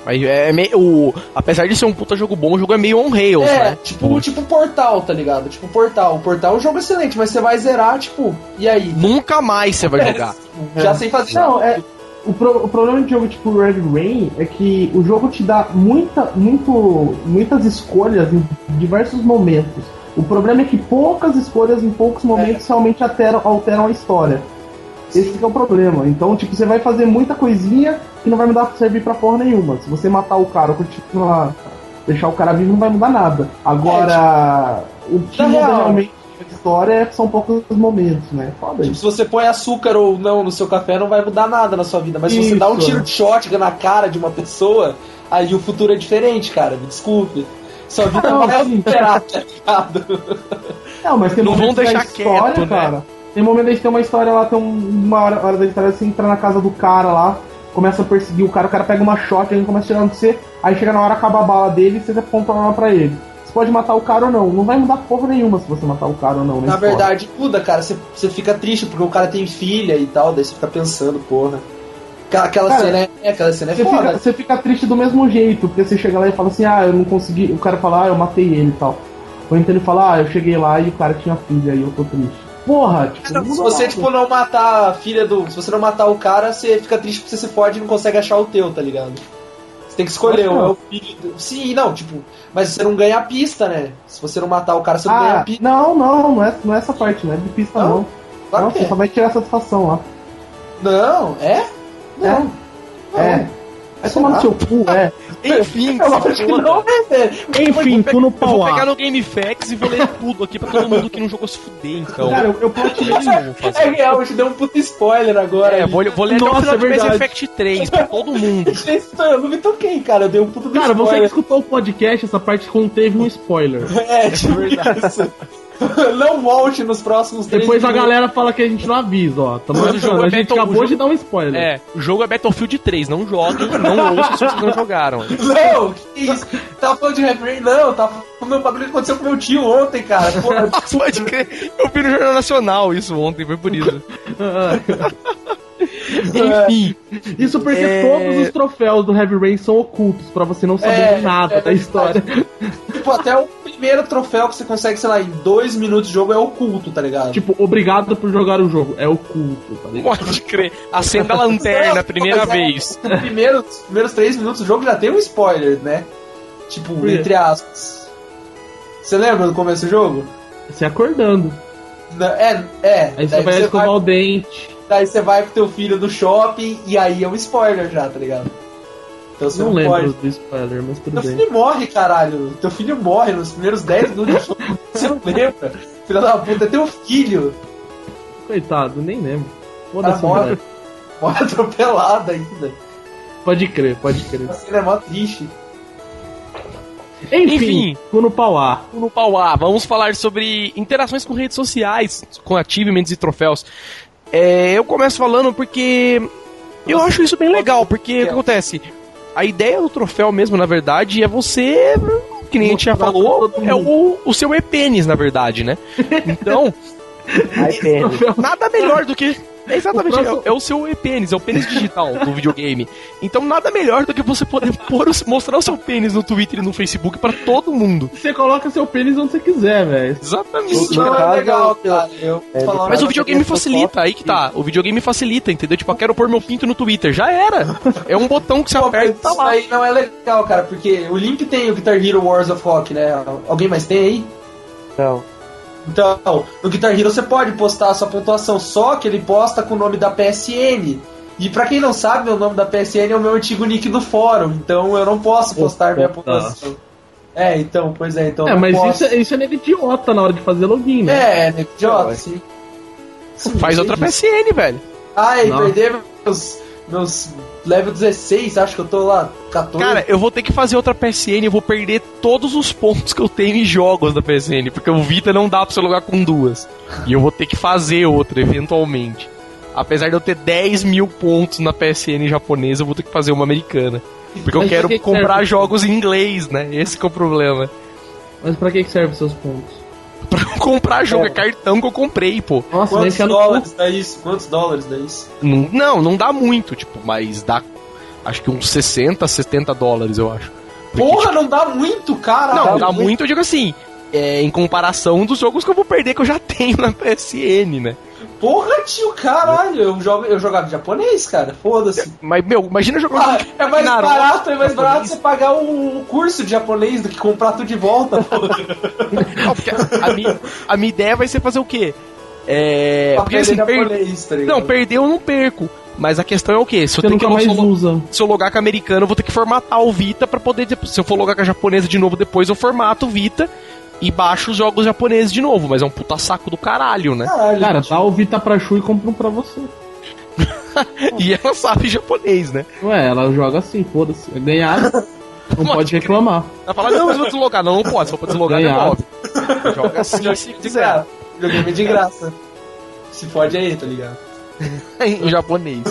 Mas é meio. O, apesar de ser um puta jogo bom, o jogo é meio on rails, É, né? tipo, tipo Portal, tá ligado? Tipo Portal. O Portal é um jogo excelente, mas você vai zerar, tipo, e aí? Nunca mais você vai jogar. Já sem fazer Não, é. O, pro- o problema de jogo tipo Red Rain é que o jogo te dá muita, muito, muitas escolhas em diversos momentos. O problema é que poucas escolhas em poucos momentos realmente alteram, alteram a história. Esse que é o problema. Então, tipo, você vai fazer muita coisinha que não vai mudar servir pra porra nenhuma. Se você matar o cara ou continuar deixar o cara vivo, não vai mudar nada. Agora, o que Na muda real. realmente história é- são poucos momentos, né? Foda Tipo, isso. se você põe açúcar ou não no seu café, não vai mudar nada na sua vida. Mas se você dá um Isso. tiro de shotgun na cara de uma pessoa, aí o futuro é diferente, cara. Me desculpe. Sua vida Não, vai sim. alterar, tá ligado? Não, mas tem Não vão deixar história, quieto, né? cara. Tem momento gente tem uma história lá, tem um- uma hora, hora da história, você entra na casa do cara lá, começa a perseguir o cara, o cara pega uma shot, ele começa a tirar de você, aí chega na hora, acaba a bala dele e você aponta uma arma pra ele. Você pode matar o cara ou não, não vai mudar porra nenhuma se você matar o cara ou não. Na história. verdade, muda, cara. Você, você fica triste porque o cara tem filha e tal, daí você fica pensando, porra. Aquela, aquela Cara, cena é, aquela cena é Você foda. fica, você fica triste do mesmo jeito, porque você chega lá e fala assim, ah, eu não consegui. O cara fala, ah, eu matei ele e tal. Ou então ele fala, ah, eu cheguei lá e o cara tinha filha e eu tô triste. Porra, tipo, não Se você, tipo, não matar a filha do. Se você não matar o cara, você fica triste porque você se fode e não consegue achar o teu, tá ligado? Você tem que escolher, ou não. é o filho. Do... Sim, não, tipo. Mas você não ganha a pista, né? Se você não matar o cara, você não ganha Ah, a pista. não, não, não é, não é essa parte, não é de pista Não? não. Claro Não, que você é. só vai tirar satisfação lá. Não, é? Não. É. Vai tomar no seu cu, é. Enfim, Eu acho que foda. não é. Enfim, tu no Eu vou pau pegar no GameFAQs e vou ler tudo aqui pra todo mundo que não jogou se fuder, então. Cara, eu, vou fazer. É real, eu te dei um puta spoiler agora. É, vou, vou ler até o Nossa, final é de Mass verdade. Effect 3 pra todo mundo. Eu não me toquei, cara. Eu dei um puta do Cara, você que spoiler. escutou o podcast, essa parte conteve um spoiler. É, tipo isso. Não volte nos próximos três Depois a galera fala que a gente não avisa, ó. Tamo avisando. é A gente Battle- acabou jogo- de dar um spoiler. É, o jogo é Battlefield 3, não joguem, não ouçam se vocês não jogaram. Não, que isso? Tava falando de Heavy Rain? Não, tava falando do bagulho que aconteceu com meu tio ontem, cara. Porra, Pode crer, eu vi no Jornal Nacional isso ontem, foi por isso. Enfim, Isso porque É. todos os troféus do Heavy Rain são ocultos, pra você não saber É, nada é da história. tipo, até o primeiro troféu que você consegue, sei lá, em dois minutos de jogo é oculto, tá ligado? Tipo, obrigado por jogar o jogo. É oculto, tá ligado? pode crer. Acenda a lanterna a primeira é, vez. Nos primeiros, os primeiros três minutos do jogo já tem um spoiler, né? Tipo, entre aspas. Você lembra do começo do jogo? Você acordando. Não, É, é. Aí você daí vai escovar o dente. Daí você vai com teu filho no shopping e aí é um spoiler já, tá ligado? Então você Não não, lembro pode. do spoiler, mas tudo Teu bem. filho morre, caralho. Teu filho morre nos primeiros 10 minutos do jogo. Você não lembra? Filho da puta, é teu filho. Coitado, nem lembro. Foda-se, morre. Morre atropelado ainda. Pode crer, pode crer. A cena é mó triste. Enfim, Enfim. no pau A. no pau A, vamos falar sobre interações com redes sociais, com achievements e troféus. É, eu começo falando porque eu acho isso bem legal, porque o que acontece? A ideia do troféu mesmo, na verdade, é você, que nem a gente já falou, é o, o seu e-pênis, na verdade, né? Então, Pênis. nada melhor do que. É exatamente, O próximo- é, é o seu e-pênis, é o pênis digital do videogame. Então nada melhor do que você poder pôr o- mostrar o seu pênis no Twitter e no Facebook pra todo mundo. Você coloca seu pênis onde você quiser, velho. Exatamente. No Não é legal, cara. Eu é, Mas o videogame facilita, aí que tá. O videogame facilita, entendeu? Tipo, eu quero pôr meu pinto no Twitter. Já era. É um botão que você aperta e tá isso aí não é legal, cara, porque o Link tem o Guitar Hero Wars of Rock, né? Alguém mais tem aí? Não. Então, no Guitar Hero você pode postar a sua pontuação, só que ele posta com o nome da PSN. E pra quem não sabe, meu nome da PSN é o meu antigo nick do fórum, então eu não posso postar minha pontuação. É, então, pois é, então É, mas posso. isso, é- isso é nego idiota na hora de fazer login, né? É, né, idiota, sim. Sim, Faz outra disso. PSN, velho. Ai, perder meus, meus level 16, acho que eu tô lá 14. Cara, eu vou ter que fazer outra PSN, eu vou perder todos os pontos que eu tenho em jogos da PSN, porque o Vita não dá pra você logar com duas. E eu vou ter que fazer outra, eventualmente. Apesar de eu ter 10 mil pontos na PSN japonesa, eu vou ter que fazer uma americana. Porque eu Mas quero pra que que comprar serve? jogos em inglês, né? Esse que é o problema. Mas pra que que serve seus pontos? Pra comprar jogo, é vai que eu comprei, pô. Nossa, Quantos no dólares dá isso? Quantos dólares dá isso? Não, não, não dá muito, tipo, mas dá acho que uns 60, 70 dólares, eu acho. Porque, Porra, não dá muito, cara. Não, dá muito, eu digo assim, é, em comparação dos jogos que eu vou perder que eu já tenho na PSN, né? Porra, tio, caralho. Eu, jogo, eu jogava em japonês, cara. Foda-se. Mas, meu, imagina jogar Ah, é mais Naruto, barato, é mais barato japonês. você pagar o curso de japonês do que comprar tudo de volta. pô. Não, porque a, minha, a minha ideia vai ser fazer o quê? É. Pra Porque assim, per... japonês, tá ligado? não, perder eu não perco. Mas a questão é o quê? Se eu, tenho que, mais se eu, usa. se eu logar com a americana, eu vou ter que formatar o Vita pra poder. Se eu for logar com a japonesa de novo depois, eu formato o Vita e baixo os jogos japoneses de novo. Mas é um puta saco do caralho, né? Caralho, Cara, dá o Vita pra Chu e compra um pra você. E ela sabe japonês, né? Ué, ela joga assim, foda-se. É ganhado. Não pode reclamar. Ela fala, não, mas eu vou deslogar. Não, não pode, só pra deslogar, Ganhado. devolve. Joga assim se de quiser. graça. Videogame de graça. Se fode aí, tá ligado? em japonês.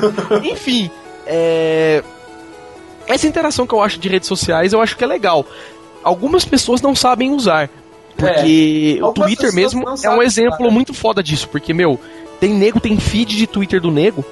Enfim, é... essa interação que eu acho de redes sociais, eu acho que é legal. Algumas pessoas não sabem usar. Porque o Algumas Twitter mesmo é um sabem exemplo usar. muito foda disso. Porque, meu, tem nego, tem feed de Twitter do nego.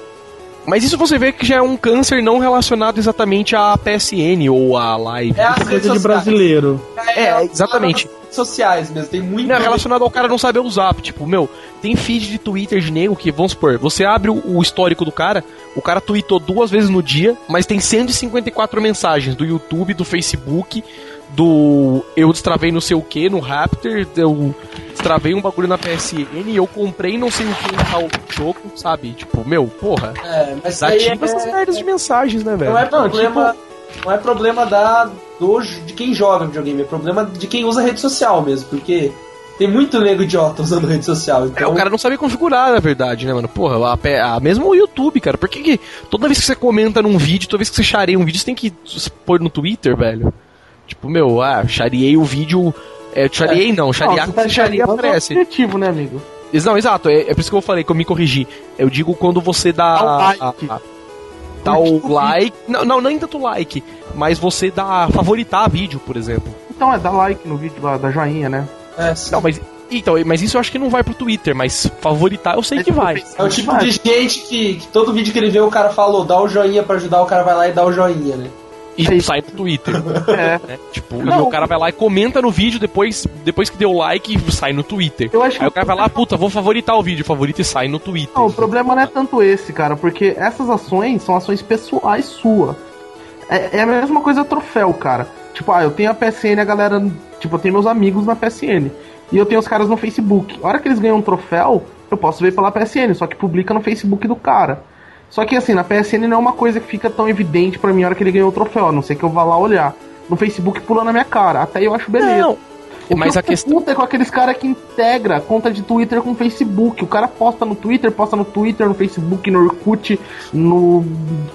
Mas isso você vê que já é um câncer não relacionado exatamente à PSN ou à live. É Isso é coisa de brasileiro. É, exatamente. as redes sociais mesmo. Tem muito. Não, é relacionado ao cara não saber usar. Tipo, meu, tem feed de Twitter de nego que, vamos supor, você abre o, o histórico do cara, o cara tweetou duas vezes no dia, mas tem 154 mensagens do YouTube, do Facebook, do eu destravei não sei o que no Raptor, eu destravei um bagulho na PSN, eu comprei não sei o que em tal jogo, sabe? Tipo, meu, porra, É, mas aí essas é, merdas de mensagens, né, velho? não é problema. tipo- Não é problema da, do, de quem joga videogame, é problema de quem usa rede social mesmo, porque tem muito nego idiota usando rede social. É, Então, o cara não sabe configurar, na verdade, né, mano? Porra, a, a- mesmo o YouTube, cara. Por que, que toda vez que você comenta num vídeo, toda vez que você chareia um vídeo, você tem que pôr no Twitter, velho? Tipo, meu, ah, chareei o vídeo. É, não, charear Não, quando você chareia chareando é aparece. objetivo, né, amigo? Não, exato, é, é por isso que eu falei, que eu me corrigi. Eu digo quando você dá. Dá o like. a- a- dá o like. Não, não, nem tanto like, mas você dá favoritar vídeo, por exemplo. Então é, dá like no vídeo da joinha, né? é, sim. Não, mas. Então, mas isso eu acho que não vai pro Twitter, mas favoritar eu sei que vai. É o tipo de gente que, que todo vídeo que ele vê o cara falou, dá o joinha pra ajudar, o cara vai lá e dá o joinha, né? E sai no Twitter. É. né? Tipo, Não. e o cara vai lá e comenta no vídeo depois, depois que deu like e sai no Twitter. Eu acho que Aí o cara vai lá, puta, vou favoritar o vídeo, favorita e sai no Twitter. Não, o problema não é tanto esse, cara, porque essas ações são ações pessoais sua. É, é a mesma coisa troféu, cara. Tipo, ah, eu tenho a PSN, a galera. Tipo, eu tenho meus amigos na PSN. E eu tenho os caras no Facebook. A hora que eles ganham um troféu, eu posso ver pela PSN, só que publica no Facebook do cara. Só que assim, na PSN não é uma coisa que fica tão evidente pra mim a hora que ele ganhou o troféu, a não ser que eu vá lá olhar. No Facebook pula na minha cara. Até eu acho beleza. Não. O Mas que a questão. é com aqueles caras que integra conta de Twitter com Facebook. O cara posta no Twitter, posta no Twitter, no Facebook, no Orkut, no.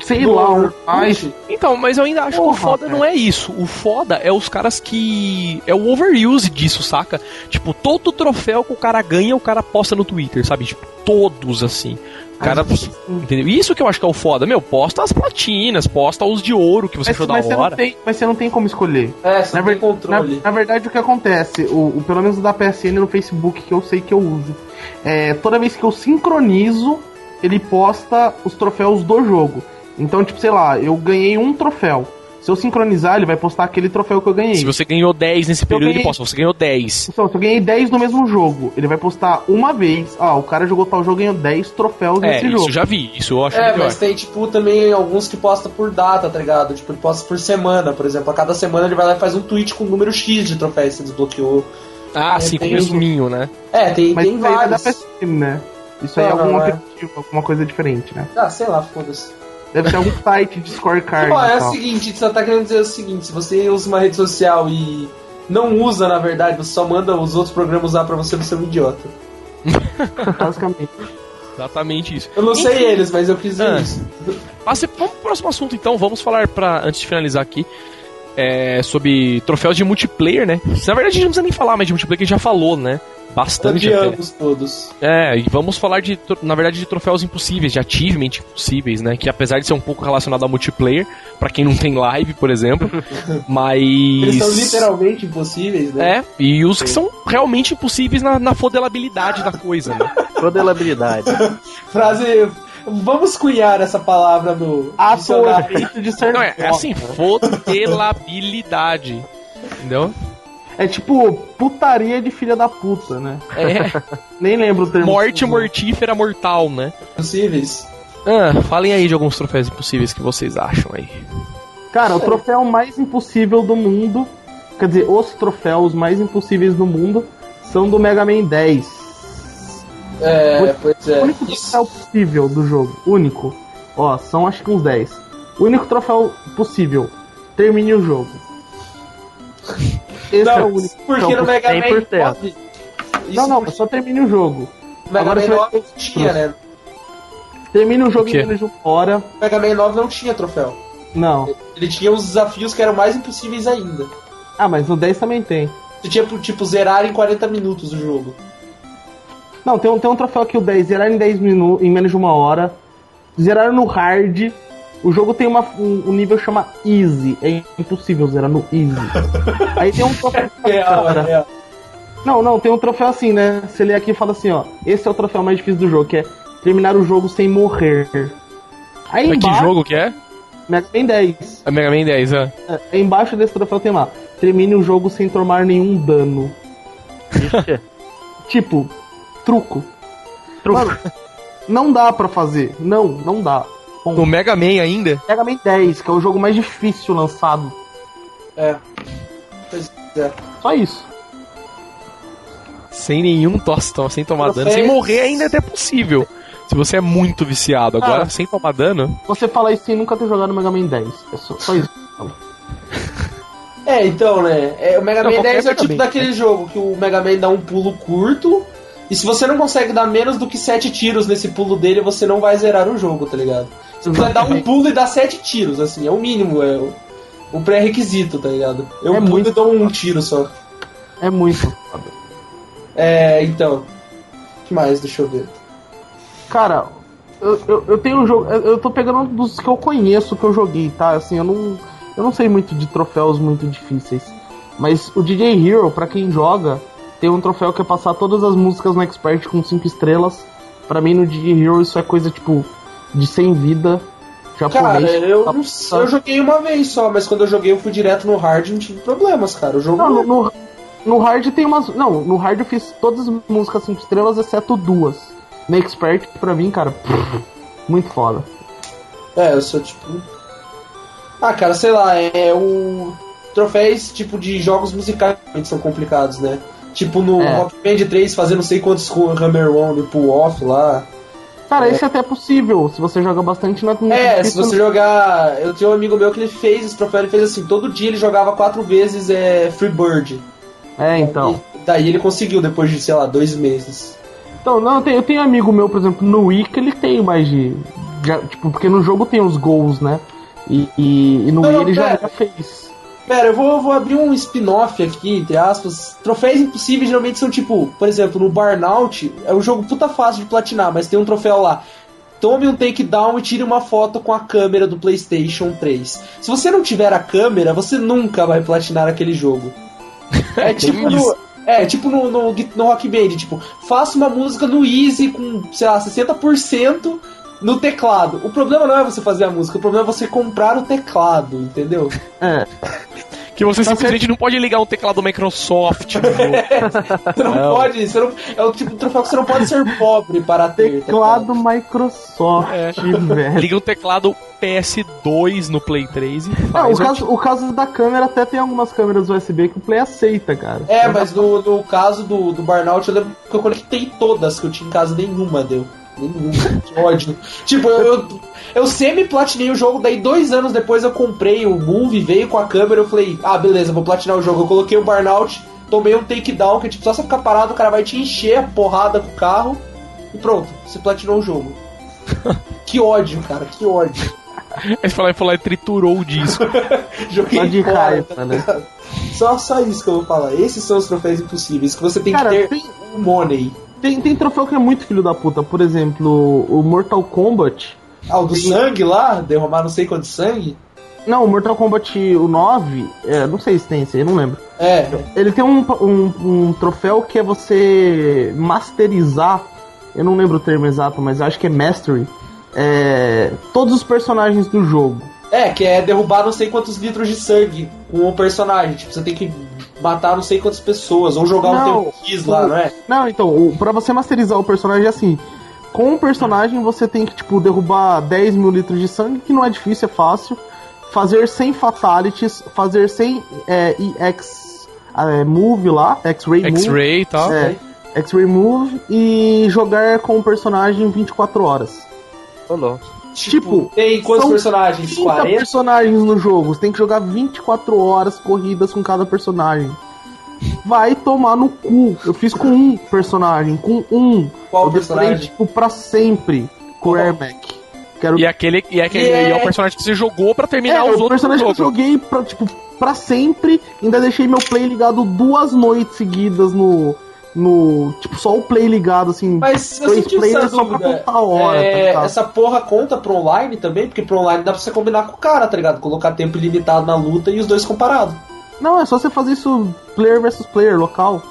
sei lá, onde mais. Então, mas eu ainda acho que o Porra, foda cara. não é isso. O foda é os caras que. É o overuse disso, saca? Tipo, todo troféu que o cara ganha, o cara posta no Twitter, sabe? Tipo, todos assim. Cara. Entendeu? Isso que eu acho que é o foda. Meu, posta as platinas, posta os de ouro que você Mas, achou da mas você não hora. tem, mas você não tem como escolher. É, você Na, não ver- na, controle. na verdade, o que acontece, o, o- pelo menos o da PSN no Facebook, que eu sei que eu uso, é toda vez que eu sincronizo, ele posta os troféus do jogo. Então, tipo, sei lá, eu ganhei um troféu. Se eu sincronizar, ele vai postar aquele troféu que eu ganhei. Se você ganhou 10 nesse período, ele ganhei- posta. Você ganhou 10. Então, se eu ganhei 10 no mesmo jogo, ele vai postar uma vez. Ah, o cara jogou tal jogo e ganhou 10 troféus É, nesse isso jogo. eu já vi. Isso eu acho É, melhor. mas tem, tipo, também alguns que posta por data, tá ligado? Tipo, ele posta por semana, por exemplo. A cada semana ele vai lá e faz um tweet com o número X de troféus que você desbloqueou. Ah, É, sim, com isso. resuminho, né? É, tem, Mas tem isso aí é da vários. Né? Isso aí é algum não, é. aplicativo, alguma coisa diferente, né? Ah, sei lá, foda-se. Deve ser algum site de scorecard Pô, é e o tal. seguinte, você tá querendo dizer o seguinte, se você usa uma rede social e não usa, na verdade, você só manda os outros programas usar pra você, você é um idiota. Basicamente. Exatamente isso. Eu não sei eles, mas eu dizer Ah. isso. Passe, vamos pro próximo assunto então. Vamos falar para antes de finalizar aqui. é, sobre troféus de multiplayer, né? Na verdade, a gente não precisa nem falar mais de multiplayer, que a gente já falou, né? Bastante até. Odiamos todos. É, e vamos falar de, na verdade, de troféus impossíveis, de achievement impossíveis, né? Que apesar de ser um pouco relacionado a multiplayer, pra quem não tem live, por exemplo, mas. Eles são literalmente impossíveis, né? É, e os que são realmente impossíveis na, na fodelabilidade da coisa, né? Modelabilidade. Frase. Vamos cunhar essa palavra no dicionário. Atualmente de ser Não, é, é assim, fodelabilidade. Entendeu? É tipo putaria de filha da puta, né? É, Nem lembro o termo. morte mortífera mortal, né? Impossíveis. Ah, falem aí de alguns troféus impossíveis que vocês acham aí. Cara, o troféu mais impossível do mundo. Quer dizer, os troféus mais impossíveis do mundo são do Mega Man 10. É, pois O é. único Isso. troféu possível do jogo. Único. Ó, são acho que uns 10. O único troféu possível. Termine o jogo. Esse é o Não, único. porque no Mega Man 100%. 9. Isso Não, não, porque só termine o jogo. Mega agora Man você vai 9 ter tinha, né? Termine o jogo em menos de uma hora. Mega Man 9 não tinha troféu. Não. Ele tinha os desafios que eram mais impossíveis ainda. Ah, mas no 10 também tem. Você tinha, tipo, zerar em 40 minutos o jogo. Não, tem um, tem um troféu aqui, o 10. Zerar em 10 minutos, em menos de uma hora. Zerar no hard. O jogo tem uma, um, um nível que chama Easy. É impossível zerar no Easy. Aí tem um troféu. Real, Cara, real. Não, não, tem um troféu assim, né? Você lê aqui e fala assim, ó. Esse é o troféu mais difícil do jogo, que é terminar o jogo sem morrer. Aí Mas que embaixo, jogo que é? Mega Man 10. É Mega Man 10, é. É, embaixo desse troféu tem lá. Termine o jogo sem tomar nenhum dano. Ixi, Tipo, truco. truco. Mano, não dá pra fazer. Não, não dá. Bom, No Mega Man ainda? Mega Man 10, que é o jogo mais difícil lançado. É. Pois é. Só isso. Sem nenhum tosse, sem tomar dano. Troféus. Sem morrer ainda é até possível. Se você é muito viciado. Agora, Cara. sem tomar dano. Você fala isso sem nunca ter jogado Mega Man 10. É só, só isso. É, então, né? É, o Mega Não, Man qualquer 10 é o tipo Man, daquele jogo que o Mega Man dá um pulo curto. E se você não consegue dar menos do que 7 tiros nesse pulo dele, você não vai zerar o jogo, tá ligado? Você precisa dar um pulo e dar 7 tiros, assim, é o mínimo, é o, o pré-requisito, tá ligado? Eu É pulo muito e dou um tiro só. É muito. É, então. O que mais? Deixa eu ver. Cara, eu, eu, eu tenho um jogo. Eu, eu tô pegando um dos que eu conheço que eu joguei, tá? Assim, eu não. Eu não sei muito de troféus muito difíceis. Mas o DJ Hero, pra quem joga, tem um troféu que é passar todas as músicas no Expert com 5 estrelas. Pra mim, no DJ Hero, isso é coisa tipo de 100 vida. Cara, Japonês. eu, Tá- sei, eu joguei uma vez só, mas quando eu joguei eu fui direto no hard e não tive problemas, cara. O jogo. Não, no, no, no hard tem umas. Não, no hard eu fiz todas as músicas 5 estrelas, exceto duas. No Expert, pra mim, cara, muito foda. É, eu sou tipo. Ah, cara, sei lá, é o. Troféus tipo de jogos musicais são complicados, né? Tipo no É. Rock Band 3 fazer não sei quantos Hammer One e pull off lá. Cara, esse é até possível, se você joga bastante na É, se você jogar. Eu tenho um amigo meu que ele fez esse troféu, ele fez assim, todo dia ele jogava quatro vezes é, Free Bird. É, então. E daí ele conseguiu depois de, sei lá, dois meses. Então, não, eu tenho, eu tenho amigo meu, por exemplo, no Wii que ele tem mais de. já- tipo, porque no jogo tem os gols, né? E, e, e no Não, Wii ele já, já fez. Pera, eu vou, vou abrir um spin-off aqui, entre aspas. Troféus impossíveis geralmente são tipo, por exemplo, no Burnout, é um jogo puta fácil de platinar, mas tem um troféu lá. Tome um takedown e tire uma foto com a câmera do PlayStation 3. Se você não tiver a câmera, você nunca vai platinar aquele jogo. É tipo no, é, tipo no, no, no Rock Band, tipo, faça uma música no Easy com, sei lá, 60% no teclado. O problema não é você fazer a música, o problema é você comprar o teclado, entendeu? É. Que você simplesmente não pode ligar um teclado Microsoft. Você não, Não. pode, você não, é o tipo de troféu que você não pode ser pobre para ter. Teclado Microsoft, É. velho. Liga um teclado PS2 no Play 3 e Não, faz. o, caso, o caso da câmera até tem algumas câmeras USB que o Play aceita, cara. É, mas no, no caso do, do Burnout, eu lembro que eu conectei todas, que eu tinha em casa, nenhuma deu. Nenhuma, que ódio. tipo, eu, eu, eu semi-platinei o jogo, daí dois anos depois eu comprei o Move, veio com a câmera, eu falei, ah, beleza, vou platinar o jogo. Eu coloquei o Burnout, tomei um takedown, que tipo, só você ficar parado, o cara vai te encher a porrada com o carro, e pronto, você platinou o jogo. que ódio, cara, que ódio. Aí você falou, falou, triturou o disco. Joguei Só de raiva, tá né? Só, só isso que eu vou falar. Esses são os troféus impossíveis, que você tem Cara, que ter tem, money. Tem, tem troféu que é muito filho da puta. Por exemplo, o Mortal Kombat. Ah, o do sangue lá, derramar não sei quanto sangue. Não, o Mortal Kombat o 9, é, não sei se tem esse aí, não lembro. É, Ele tem um, um, um troféu que é você masterizar, eu não lembro o termo exato, mas acho que é mastery, é, todos os personagens do jogo. é, que é derrubar não sei quantos litros de sangue com o personagem. Tipo, você tem que matar não sei quantas pessoas, ou jogar Não, um tempo X lá, o- não é? Não, então, o, pra você masterizar o personagem é assim. Com o personagem você tem que, tipo, derrubar 10 mil litros de sangue, que não é difícil, é fácil. Fazer 100 fatalities, fazer 100 é, EX é, move lá, X-Ray move. X-Ray e tal. É, X-Ray move e jogar com o personagem 24 horas. Ô, louco. Tipo, tem quantos são personagens? 30 40? personagens no jogo. Você tem que jogar 24 horas corridas com cada personagem. Vai tomar no cu. Eu fiz com um personagem, com um. Qual eu decorei, personagem? tipo, pra sempre com o? Airback. Quero... E aquele, e aquele é- e é o personagem que você jogou pra terminar é, os o outros do personagem que eu joguei pra, tipo, pra sempre. Ainda deixei meu play ligado duas noites seguidas no. No. Tipo, só o play ligado, assim. Mas eu dois senti players essa só pra contar a hora, tá É, ligado? essa porra conta pro online também? Porque pro online dá pra você combinar com o cara, tá ligado? Colocar tempo ilimitado na luta e os dois comparados. Não, é só você fazer isso player versus player, local.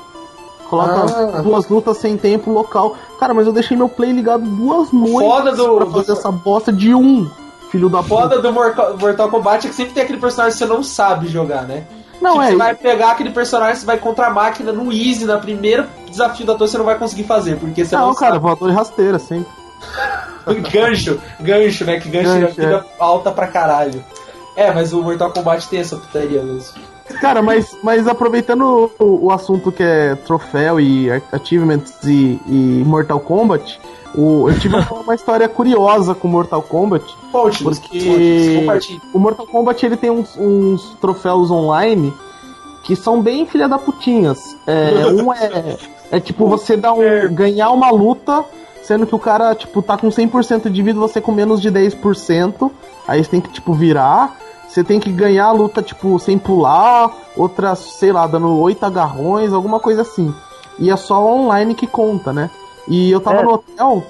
Coloca Ah. duas lutas sem tempo local. Cara, mas eu deixei meu play ligado duas noites foda do- pra do- fazer essa bosta de um, filho da puta. Foda do Mortal, Mortal Kombat é que sempre tem aquele personagem que você não sabe jogar, né? Não, Tipo, é. Você vai pegar aquele personagem, você vai contra a máquina no easy, na primeiro desafio da torre você não vai conseguir fazer, porque você não, Não, cara, sabe. voador de rasteira, sempre. gancho, gancho, né? Que gancho, é Gancho, vida alta pra caralho. É, mas o Mortal Kombat tem essa putaria mesmo. Cara, mas, mas aproveitando o, o assunto que é troféu e achievements e, e Mortal Kombat, o, eu tive uma, história curiosa com Mortal Kombat. Conte, Porque-. O Mortal Kombat ele tem uns, uns troféus online que são bem filha da putinhas. É, um é, é tipo você dar um, ganhar uma luta, sendo que o cara tipo tá com 100% de vida, você com menos de 10%. Aí você tem que tipo virar. Você tem que ganhar a luta tipo sem pular, outra, sei lá, dando oito agarrões, alguma coisa assim. E é só online que conta, né? E eu tava É. no hotel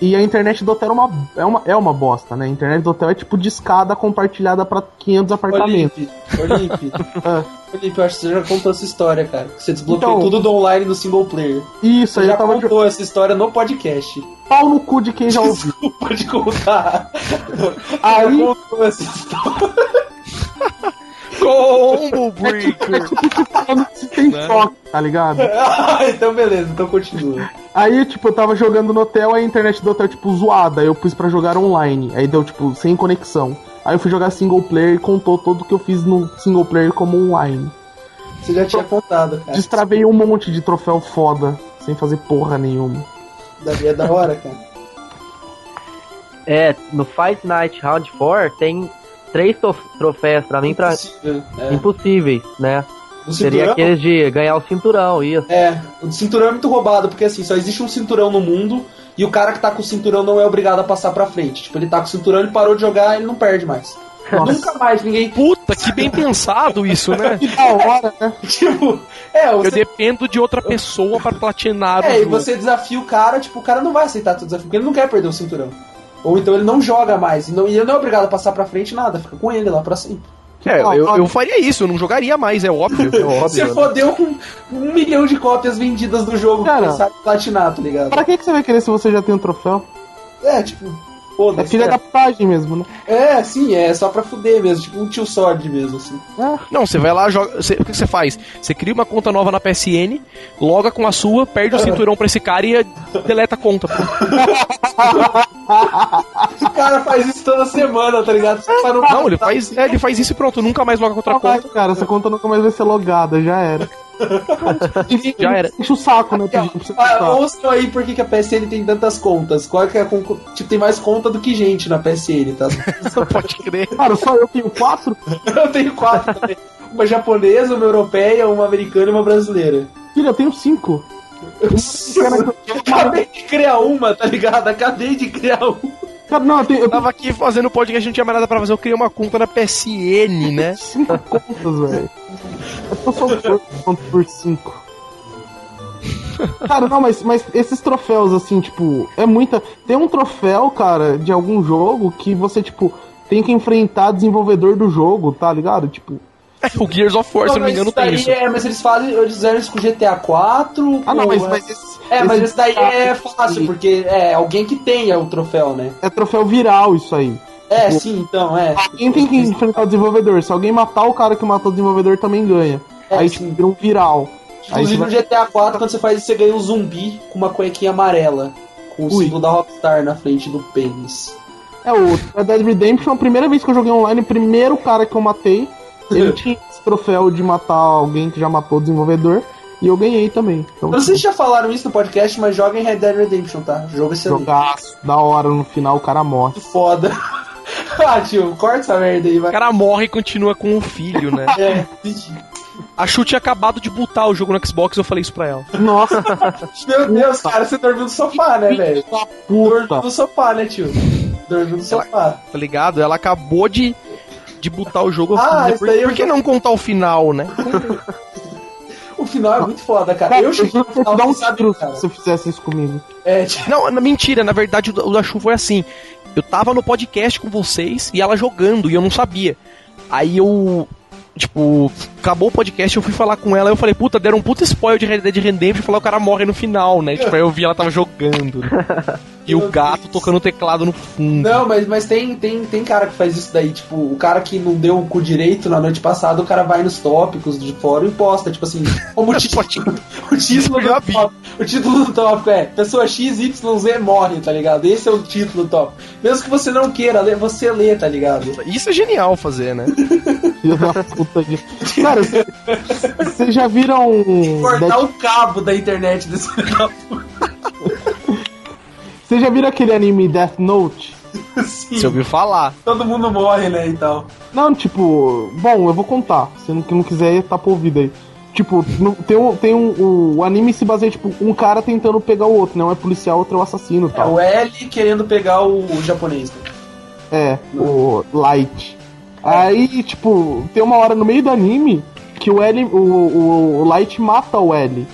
e a internet do hotel é uma, é uma, é uma bosta, né? A internet do hotel é tipo de escada compartilhada pra 500 apartamentos. Olimpe, Olimpe. Ah. Olimpe, eu acho que você já contou essa história, cara. Que você desbloqueou Então- tudo do online no single player. Isso, aí Você já tava de contou essa história no podcast. pau no cu de quem já ouviu. Pode contar. Aí- Já contou essa história. Combo Breaker! falando que se tem Né? tá ligado? Ah, então beleza, então continua. Aí, tipo, eu tava jogando no hotel, a internet do hotel, tipo, zoada. Aí eu pus pra jogar online. Aí deu, tipo, sem conexão. Aí eu fui jogar single player e contou tudo que eu fiz no single player como online. Você já tinha contado, cara. Destravei um monte de troféu foda, sem fazer porra nenhuma. Daí é da hora, cara. É, no Fight Night Round 4 tem três trof- troféus pra mim pra Impossível. É. impossíveis, né? Seria aqueles de ganhar o cinturão, isso. é, o cinturão é muito roubado, porque assim, só existe um cinturão no mundo e o cara que tá com o cinturão não é obrigado a passar pra frente. Tipo, ele tá com o cinturão, ele parou de jogar, ele não perde mais. Nunca mais ninguém. Puta, que bem pensado isso, né? Que da hora, né? Tipo, é, Eu você, dependo de outra pessoa pra platinar o é, e jogo. você desafia o cara, tipo, o cara não vai aceitar teu desafio, porque ele não quer perder o cinturão. Ou então ele não joga mais, e, não, e ele não é obrigado a passar pra frente nada, fica com ele lá pra sempre. É, eu, eu faria isso, eu não jogaria mais, é óbvio. É óbvio. Você fodeu com um milhão de cópias vendidas do jogo Cara. sabe platinar, tá ligado? Pra que, que você vai querer se você já tem um troféu? É, tipo, É foda-se. filha da putagem mesmo, né? É, sim, é só pra fuder mesmo, tipo um tio Sword mesmo, assim. Não, você vai lá, joga. Você, o que você faz? Você cria uma conta nova na PSN, loga com a sua, perde o cinturão pra esse cara e deleta a conta. O cara faz isso toda semana, tá ligado? Você tá no... Não, ele faz, é, ele faz isso e pronto, nunca mais loga com outra Não vai, conta. cara, essa conta nunca mais vai ser logada, já era. Já era. Enche o saco, né? Ah, ouçam aí por que a PSN tem tantas contas. Qual que é a con- Tipo, tem mais conta do que gente na PSN, tá? Pode crer. Cara, só eu tenho quatro? Eu tenho quatro também. Uma japonesa, uma europeia, uma americana e uma brasileira. Filha, eu tenho cinco. Eu acabei de criar uma, tá ligado? Acabei de criar uma. Cara, não, eu tenho, eu tava aqui fazendo podcast, não tinha mais nada pra fazer, eu criei uma conta na PSN, né? cinco contas, velho. Eu tô só pontos por cinco. Cara, não, mas, mas esses troféus, assim, tipo, é muita. Tem um troféu, cara, de algum jogo que você, tipo, tem que enfrentar desenvolvedor do jogo, tá ligado? Tipo. O Gears of War, se eu não me mas engano, isso tem isso. É, mas eles fazem, eles fizeram isso com GTA 4. Ah, não, mas, mas esse, É, mas esse esse daí é fácil, porque é alguém que tenha o troféu, né? é troféu viral isso aí. É, Tipo, sim, então, é. Alguém tem que enfrentar o desenvolvedor. Se alguém matar o cara que matou o desenvolvedor, também ganha. É, aí sim. tipo, vira um viral. Inclusive você no GTA 4, quando você faz isso, você ganha um zumbi com uma cuequinha amarela. Com o símbolo da Rockstar na frente do pênis. É, o Red Dead Redemption, a primeira vez que eu joguei online, o primeiro cara que eu matei, ele tinha esse troféu de matar alguém que já matou o desenvolvedor, e eu ganhei também. Então, Eu não sei se já falaram isso no podcast, mas joga em Red Dead Redemption, tá? Jogo excelente. jogaço, da hora, no final o cara morre. Foda. ah, tio, corta essa merda aí, O vai. cara morre e continua com o filho, né? É, A Chu tinha acabado de botar o jogo no Xbox, eu falei isso pra ela. Nossa, meu Deus, cara, você dormiu no sofá, né, velho? Dormiu no sofá, né, tio? Dormiu no sofá. Tá ligado? Ela acabou de, de botar o jogo. Ah, isso por, por que não contar o final, né? O final é muito foda, cara. Cara, eu cheguei no final, um você sabe, cara. se fizesse isso comigo. É, tipo, Não, mentira, na verdade o da- o da Chu foi assim. Eu tava no podcast com vocês e ela jogando e eu não sabia. Aí eu. Tipo, acabou o podcast, eu fui falar com ela, eu falei, puta, deram um puta spoiler de Red Dead Redemption e falou que o cara morre no final, né? Tipo, aí eu vi ela tava jogando. né? E o gato tocando o teclado no fundo. Não, mas, mas tem, tem, tem cara que faz isso daí, tipo, o cara que não deu o cu direito na noite passada, o cara vai nos tópicos de fora e posta, tipo assim, como o título, o título do top, o título do top é Pessoa XYZ morre, tá ligado? Esse é o título do top. Mesmo que você não queira ler, você lê, tá ligado? Isso é genial fazer, né? Cara, vocês já viram. Cortar Dead- o cabo da internet desse Vocês já viram aquele anime Death Note? Sim, Você ouviu falar. todo mundo morre, né, e tal. Não, tipo, bom, eu vou contar. Se não, que não quiser, tá por ouvido aí. Tipo, no- tem, um, tem um. O, o anime se baseia, tipo, um cara tentando pegar o outro, não é policial, outro é o assassino É tal. o L querendo pegar o, o japonês. né? É, o Light. Aí, tipo, tem uma hora no meio do anime que o L, o, o, o Light mata o L.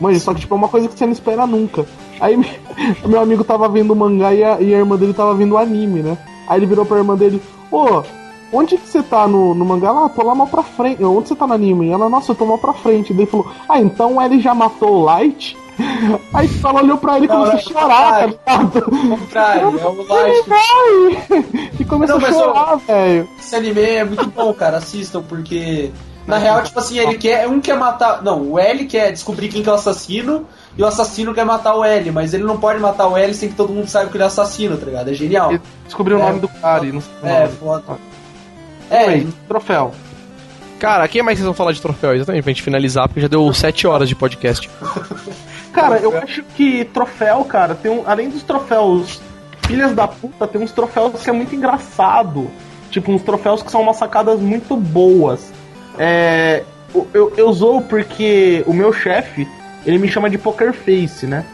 Mano, só que tipo, é uma coisa que você não espera nunca. Aí meu amigo tava vendo o mangá e a, e a irmã dele tava vendo o anime, né? Aí ele virou pra irmã dele, ô, onde que você tá no, no mangá? Ela, ah, tô lá mal pra frente. Onde você tá no anime? Ela, nossa, eu tô mal pra frente. Daí ele falou, ah, então o L já matou o Light? Aí ela olhou pra ele e começou a chorar, tá ligado? Contrário, é o Ele Light. E começou Não, a chorar, velho. Esse anime é muito bom, cara. Assistam, porque. Na real, tipo assim, ele quer. Um quer matar. Não, o L quer descobrir quem que é o assassino. E o assassino quer matar o L, mas ele não pode matar o L sem que todo mundo saiba que ele é assassino, tá ligado? É genial. Ele Descobriu É. o nome do cara e não sei o É, nome. foda. É, É, troféu. Cara, quem mais vocês vão falar de troféu? Exatamente, pra gente finalizar, porque já deu 7 horas de podcast. Cara, eu acho que troféu, cara, tem um, além dos troféus filhas da puta, tem uns troféus que é muito engraçado. Tipo, uns troféus que são umas sacadas muito boas. É, eu, eu, eu zoo porque o meu chefe, ele me chama de Poker Face, né?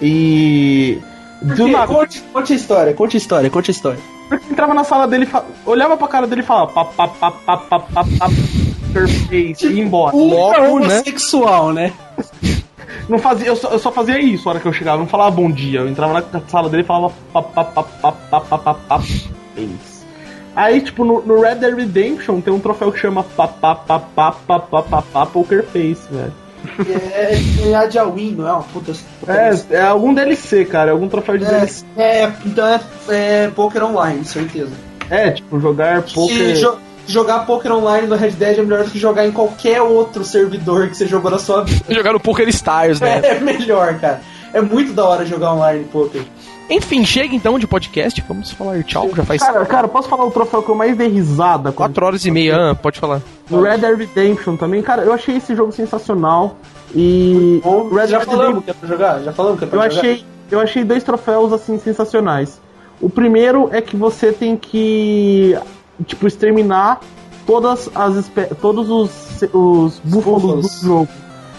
E. Do nada, Conte, conte a história, conte a história, conte a história. eu entrava na sala dele, e fa- olhava pra cara dele e falava pá, pá, pá, pá, pá, pá, pá, Poker Face e ia embora. Logo, Ultra né? homossexual, né? Não fazia, eu, só, eu só fazia isso a hora que eu chegava, não falava bom dia. Eu entrava na sala dele e falava pá, pá, pá, pá, pá, pá, pá, pá, face. Aí, tipo, no, no Red Dead Redemption tem um troféu que chama pá, pá, pá, pá, pá, pá, pá, pá, Poker Face, velho. É, é a de Win, não é uma puta. É, é algum DLC, cara, é algum troféu de DLC. É, é, então é, é Poker Online, certeza. É, tipo, jogar poker. jo- jogar Poker Online no Red Dead é melhor do que jogar em qualquer outro servidor que você jogou na sua vida. Jogar no Poker Stars, né? É melhor, cara. É muito da hora jogar online poker. Enfim, chega então de podcast. Vamos falar tchau. Já faz Cara, cara, posso falar o troféu que eu mais dei risada? quando- 4 horas e meia. Ah, pode falar. No Red Dead Redemption também, cara, eu achei esse jogo sensacional. E. Bom, Red já falamos que é pra jogar? Já falamos que é pra Eu jogar? achei, eu achei dois troféus assim sensacionais. O primeiro é que você tem que tipo exterminar todas as espé- todos os, os Búfalos. do jogo.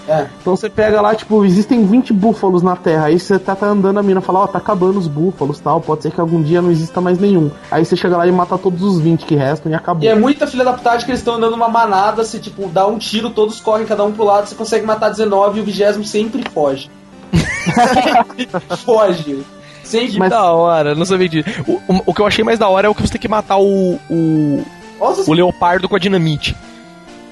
É. Então você pega lá, tipo, existem 20 búfalos na Terra. Aí você tá, tá andando a mina fala, ó, tá acabando os búfalos tal. Pode ser que algum dia não exista mais nenhum. Aí você chega lá e mata todos os 20 que restam e acabou. E é muita filha da putagem que eles estão andando uma manada, se tipo, dá um tiro, todos correm cada um pro lado, você consegue matar 19 e o vigésimo sempre foge. sempre foge. Sempre. Que da hora, não sabia disso. O, o, o que eu achei mais da hora é o que você tem que matar o, o, Nossa, o leopardo com a dinamite.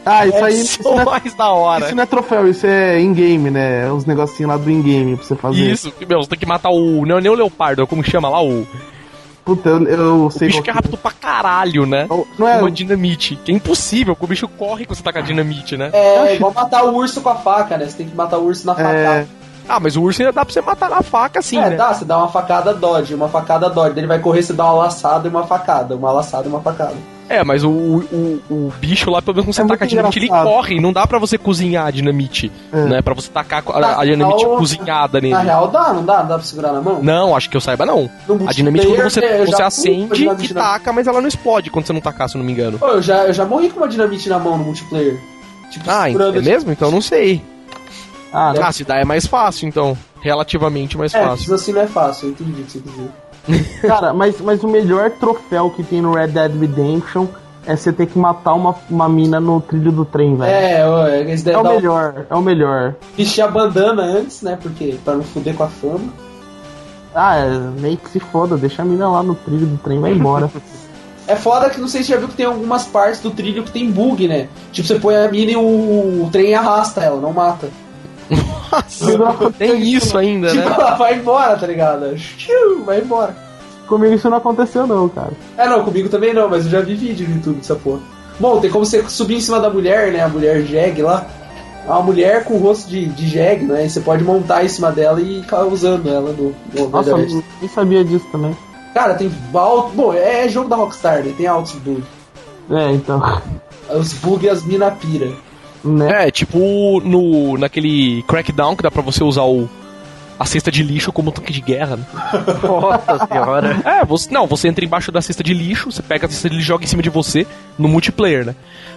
Ah, isso aí. Isso Isso é não o é, mais da hora. isso não é troféu, isso é in-game, né? Os negocinhos lá do in-game pra você fazer. Isso, que, meu, você tem que matar o. Não é nem o leopardo, é como chama lá, o, o Puta, eu, eu sei bicho qual que é rápido pra caralho, né? Não Com é, uma dinamite. Que é impossível, porque o bicho corre quando você tá com a dinamite, né? é igual matar o urso com a faca, né? Você tem que matar o urso na facada. é, Ah, mas o urso ainda dá pra você matar na faca, assim, é, né? dá, você dá uma facada dodge, uma facada dodge. Daí Ele vai correr, você dá uma laçada e uma facada. Uma laçada e uma facada. É, mas o, o, o bicho lá, pelo menos quando você É taca a dinamite, ele engraçado. corre. Não dá pra você cozinhar a dinamite, É. né? Pra você tacar a, a dinamite cozinhada nele. Na real dá, não dá? Não dá pra segurar na mão? Não, acho que eu saiba não. A dinamite quando você, é, você acende e taca, mas ela não explode quando você não tacar, se eu não me engano. Pô, eu já, eu já morri com uma dinamite na mão no multiplayer. Tipo, Ah, é mesmo? Então eu não sei. ah, Ah, se dá é mais fácil, então. Relativamente mais É, fácil. isso assim não é fácil, eu entendi o que você quis dizer. cara, mas, mas o melhor troféu que tem no Red Dead Redemption é você ter que matar uma, uma mina no trilho do trem, velho. É, ó, eles É o dar um melhor, é o melhor. vestir a bandana antes, né? Porque pra não fuder com a fama. Ah, é, meio que se foda, deixa a mina lá no trilho do trem e vai embora. É foda que não sei se já viu que tem algumas partes do trilho que tem bug, né? Tipo, você põe a mina e o, o trem arrasta ela, não mata. Nossa, tem isso ainda, Tipo, né? ela vai embora, tá ligado? Vai embora. Comigo isso não aconteceu não, cara. É, não, comigo também não, mas eu já vi vídeo no YouTube dessa porra. Bom, tem como você subir em cima da mulher, né? A mulher Jeg lá. É uma mulher com o rosto de, de Jeg, né? E você pode montar em cima dela e ficar usando ela no, no Nossa, eu nem sabia disso também. Cara, tem alto. Bom, é jogo da Rockstar, né? Tem altos bugs. É, então. Os bugs e as mina pira. Né? É, tipo no, naquele Crackdown que dá pra você usar o, a cesta de lixo como tanque de guerra, né? Nossa senhora. É, você, não, você entra embaixo da cesta de lixo, você pega a cesta de lixo e joga em cima de você no multiplayer, né?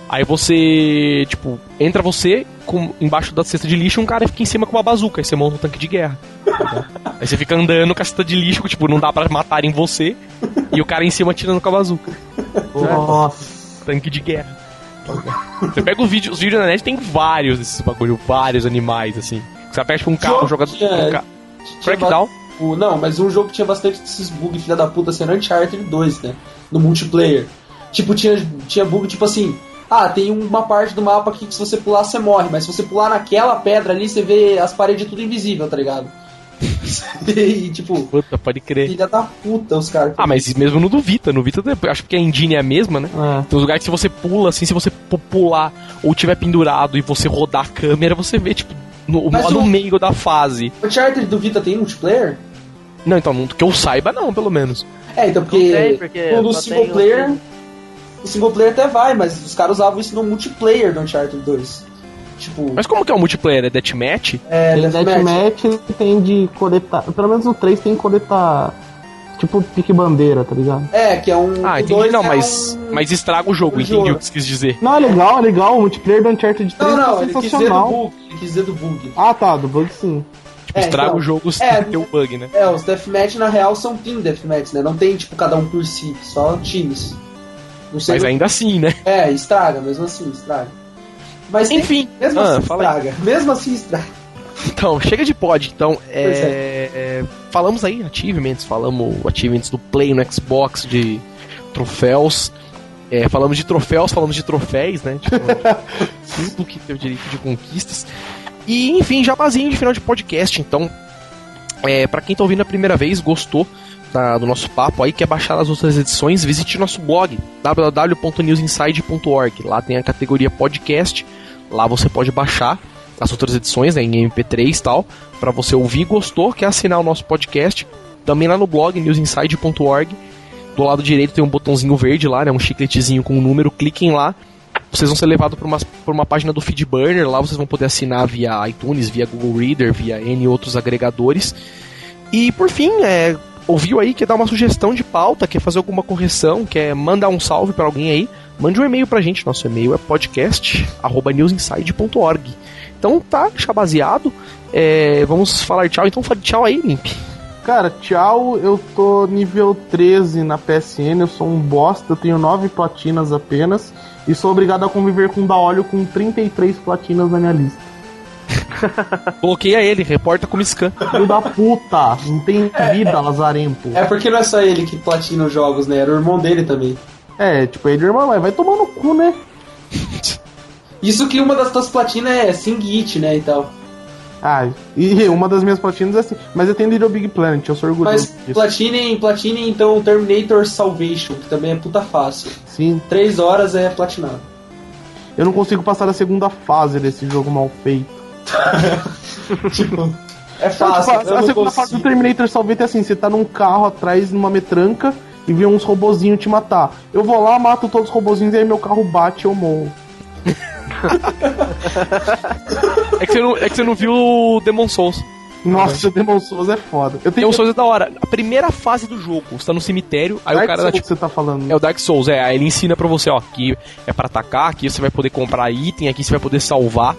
Aí você, tipo, entra você com, embaixo da cesta de lixo e um cara fica em cima com uma bazuca, aí você monta um tanque de guerra. né? Aí você fica andando com a cesta de lixo, tipo, não dá pra matarem você, e o cara em cima atirando com a bazuca. Nossa. Tanque de guerra. Você pega os vídeos, os vídeos na net tem vários desses bagulho, vários animais, assim. Você aperta um carro, jogador. tinha- Um ca... Crackdown. O- não, mas um jogo que tinha bastante desses bugs filha da puta sendo Uncharted 2, né? No multiplayer. Tipo, tinha, tinha bug tipo assim. Ah, tem uma parte do mapa aqui que se você pular, você morre. Mas se você pular naquela pedra ali, você vê as paredes tudo invisível, tá ligado? e tipo, Puta, pode crer. filha da puta os caras. Ah, mas mesmo no do Vita, no Vita acho que a engine é a mesma, né? É. Tem uns lugares que se você pula, assim, se você pu- pular ou tiver pendurado e você rodar a câmera, você vê, tipo, no, Mas no o- meio da fase. O Uncharted do Vita tem multiplayer? Não, então, não- que eu saiba não, pelo menos. É, então porque, tem, porque no single player. O single player até vai, mas os caras usavam isso no multiplayer do Uncharted 2. Tipo, Mas como que é o multiplayer? É deathmatch? é, Tem Deathmatch. deathmatch e tem de coletar. Pelo menos no 3 tem que coletar tipo pique bandeira, tá ligado? É, que é um. Ah, entendi. dois Não, é mas, um- mas estraga o jogo, o entendi o que você quis dizer. Não, é legal, é legal. O multiplayer do Uncharted 3 Não, não, é ele quis dizer do sensacional. bug. Ele quis dizer do bug. Ah, tá, do bug sim. Tipo, É, estraga então, o jogo se é, ter o bug, né? É, os deathmatch na real são team deathmatch, né? Não tem, tipo, cada um por si, só times. Não sei. Mas ainda assim, né? É, estraga, mesmo assim, estraga. Mas tem- Enfim, mesmo ah, assim estraga. Mesmo assim estraga. Então, chega de pod. Então, é, Pois é, falamos aí achievements, falamos achievements do Play no Xbox, de troféus. É, falamos de troféus, falamos de troféus, né? Tipo, tudo que teve direito de conquistas. E, enfim, jabazinho de final de podcast. Então, é, para quem tá ouvindo a primeira vez, gostou da- do nosso papo aí, quer baixar as outras edições, visite nosso blog www.newsinside.org. Lá tem a categoria podcast. Lá você pode baixar as outras edições né, em MP3 e tal, para você ouvir, gostou, quer assinar o nosso podcast. Também lá no blog newsinside.org. Do lado direito tem um botãozinho verde lá, né, um chicletezinho com um número, cliquem lá. Vocês vão ser levados para uma, por uma página do Feedburner, lá vocês vão poder assinar via iTunes, via Google Reader, via N outros agregadores. E por fim, é, ouviu aí, quer dar uma sugestão de pauta, quer fazer alguma correção, quer mandar um salve para alguém aí, mande um e-mail pra gente. Nosso e-mail é podcast@newsinside.org. Então tá, chabaseado. É, vamos falar tchau, então fale tchau aí, Limp. Cara, tchau, eu tô nível 13 na PSN, eu sou um bosta, eu tenho 9 platinas apenas e sou obrigado a conviver com o Daolio com 33 platinas na minha lista. Bloqueia ele, reporta como scan. Filho da puta, não tem vida, lazarento. É porque não é só ele que platina os jogos, né? Era o irmão dele também. É, tipo, ele, irmão, mas vai tomar no cu, né? Isso que uma das tuas platinas é Singit, né, e tal. Ah, e uma das minhas platinas é assim, mas eu tenho Little Big Planet, eu sou orgulhoso Mas disso. platinem, platinem então o Terminator Salvation, que também é puta fácil. Sim, Três horas é platinado. eu não consigo passar da segunda fase desse jogo mal feito. tipo, é Não, fácil. tipo, eu a não segunda fase do consigo. Terminator Salvate é assim, você tá num carro atrás numa metranca e vê uns robozinhos te matar. Eu vou lá, mato todos os robozinhos e aí meu carro bate e eu morro. É que você não, é que você não viu o Demon Souls. Nossa, o Demon Souls é foda. Eu tenho Demon Souls é da hora. A primeira fase do jogo, você tá no cemitério, aí Dark o cara dá Souls tipo. que você tá falando. É o Dark Souls, é. Aí ele ensina pra você, ó, aqui é pra atacar, aqui você vai poder comprar item, aqui você vai poder salvar.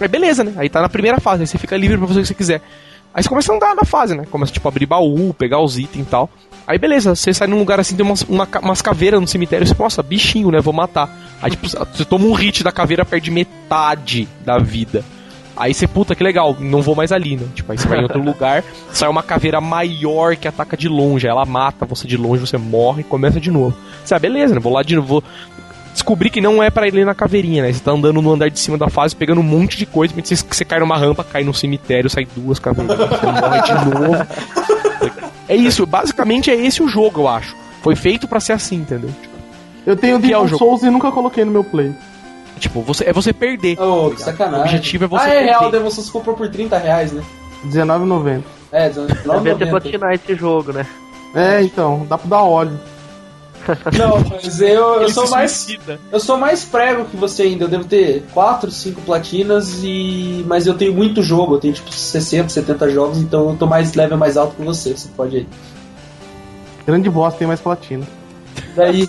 Aí beleza, né? Aí tá na primeira fase, aí você fica livre pra fazer o que você quiser. Aí você começa a andar na fase, né? Começa, tipo, a abrir baú, pegar os itens e tal. Aí beleza, você sai num lugar assim, tem umas, uma umas caveiras no cemitério, você, nossa, bichinho, né? Vou matar. Aí, tipo, você toma um hit da caveira, perde metade da vida. Aí você, puta, que legal, não vou mais ali, né? Tipo, aí você vai em outro lugar, sai uma caveira maior que ataca de longe, aí ela mata você de longe, você morre e começa de novo. Você, ah, beleza, né? Vou lá de novo. Vou descobrir que não é pra ir ali na caveirinha, né? Você tá andando no andar de cima da fase, pegando um monte de coisa, mas você, você cai numa rampa, cai num cemitério, sai duas caveiras, você morre de novo. É isso, basicamente é esse o jogo, eu acho. Foi feito pra ser assim, entendeu? Eu tenho é Demon jogo? Souls e nunca coloquei no meu play. Tipo, você, é você perder. Oh, tá que ligado? sacanagem. O objetivo é você Ah, é perder. real, Demon Souls comprou por 30 reais, né? R$19,90. É, Devia ter 19,90. platinar esse jogo, né? É, então, dá pra dar óleo. Não, mas eu, eu sou mais suicida. Eu sou mais prego que você ainda. Eu devo ter 4, 5 platinas e. Mas eu tenho muito jogo, eu tenho tipo 60, 70 jogos, então eu tô mais level mais alto que você, você pode ir. Grande bosta, tem mais platina. Daí.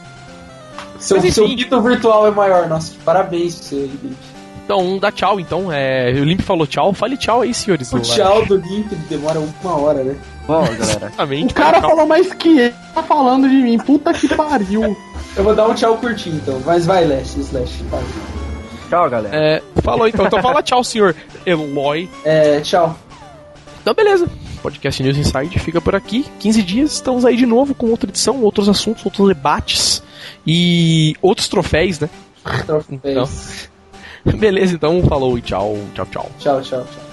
Seu, seu Beatle virtual é maior, nossa, parabéns pra você, Link. Então, dá tchau, então. É, o Limp falou tchau, fale tchau aí, senhores. O tchau do Link demora uma hora, né? Bom, galera. O cara falou mais que ele tá falando de mim. Puta que pariu. Eu vou dar um tchau curtinho então, mas vai, Lash, Slash. vai. Tchau, galera. É, falou então. Então fala tchau, senhor Eloy. É, tchau. Então, beleza. Podcast News Inside fica por aqui. 15 dias, estamos aí de novo com outra edição, outros assuntos, outros debates e outros troféus, né? Troféus. Beleza, então falou e tchau, tchau, tchau. Tchau, tchau, tchau.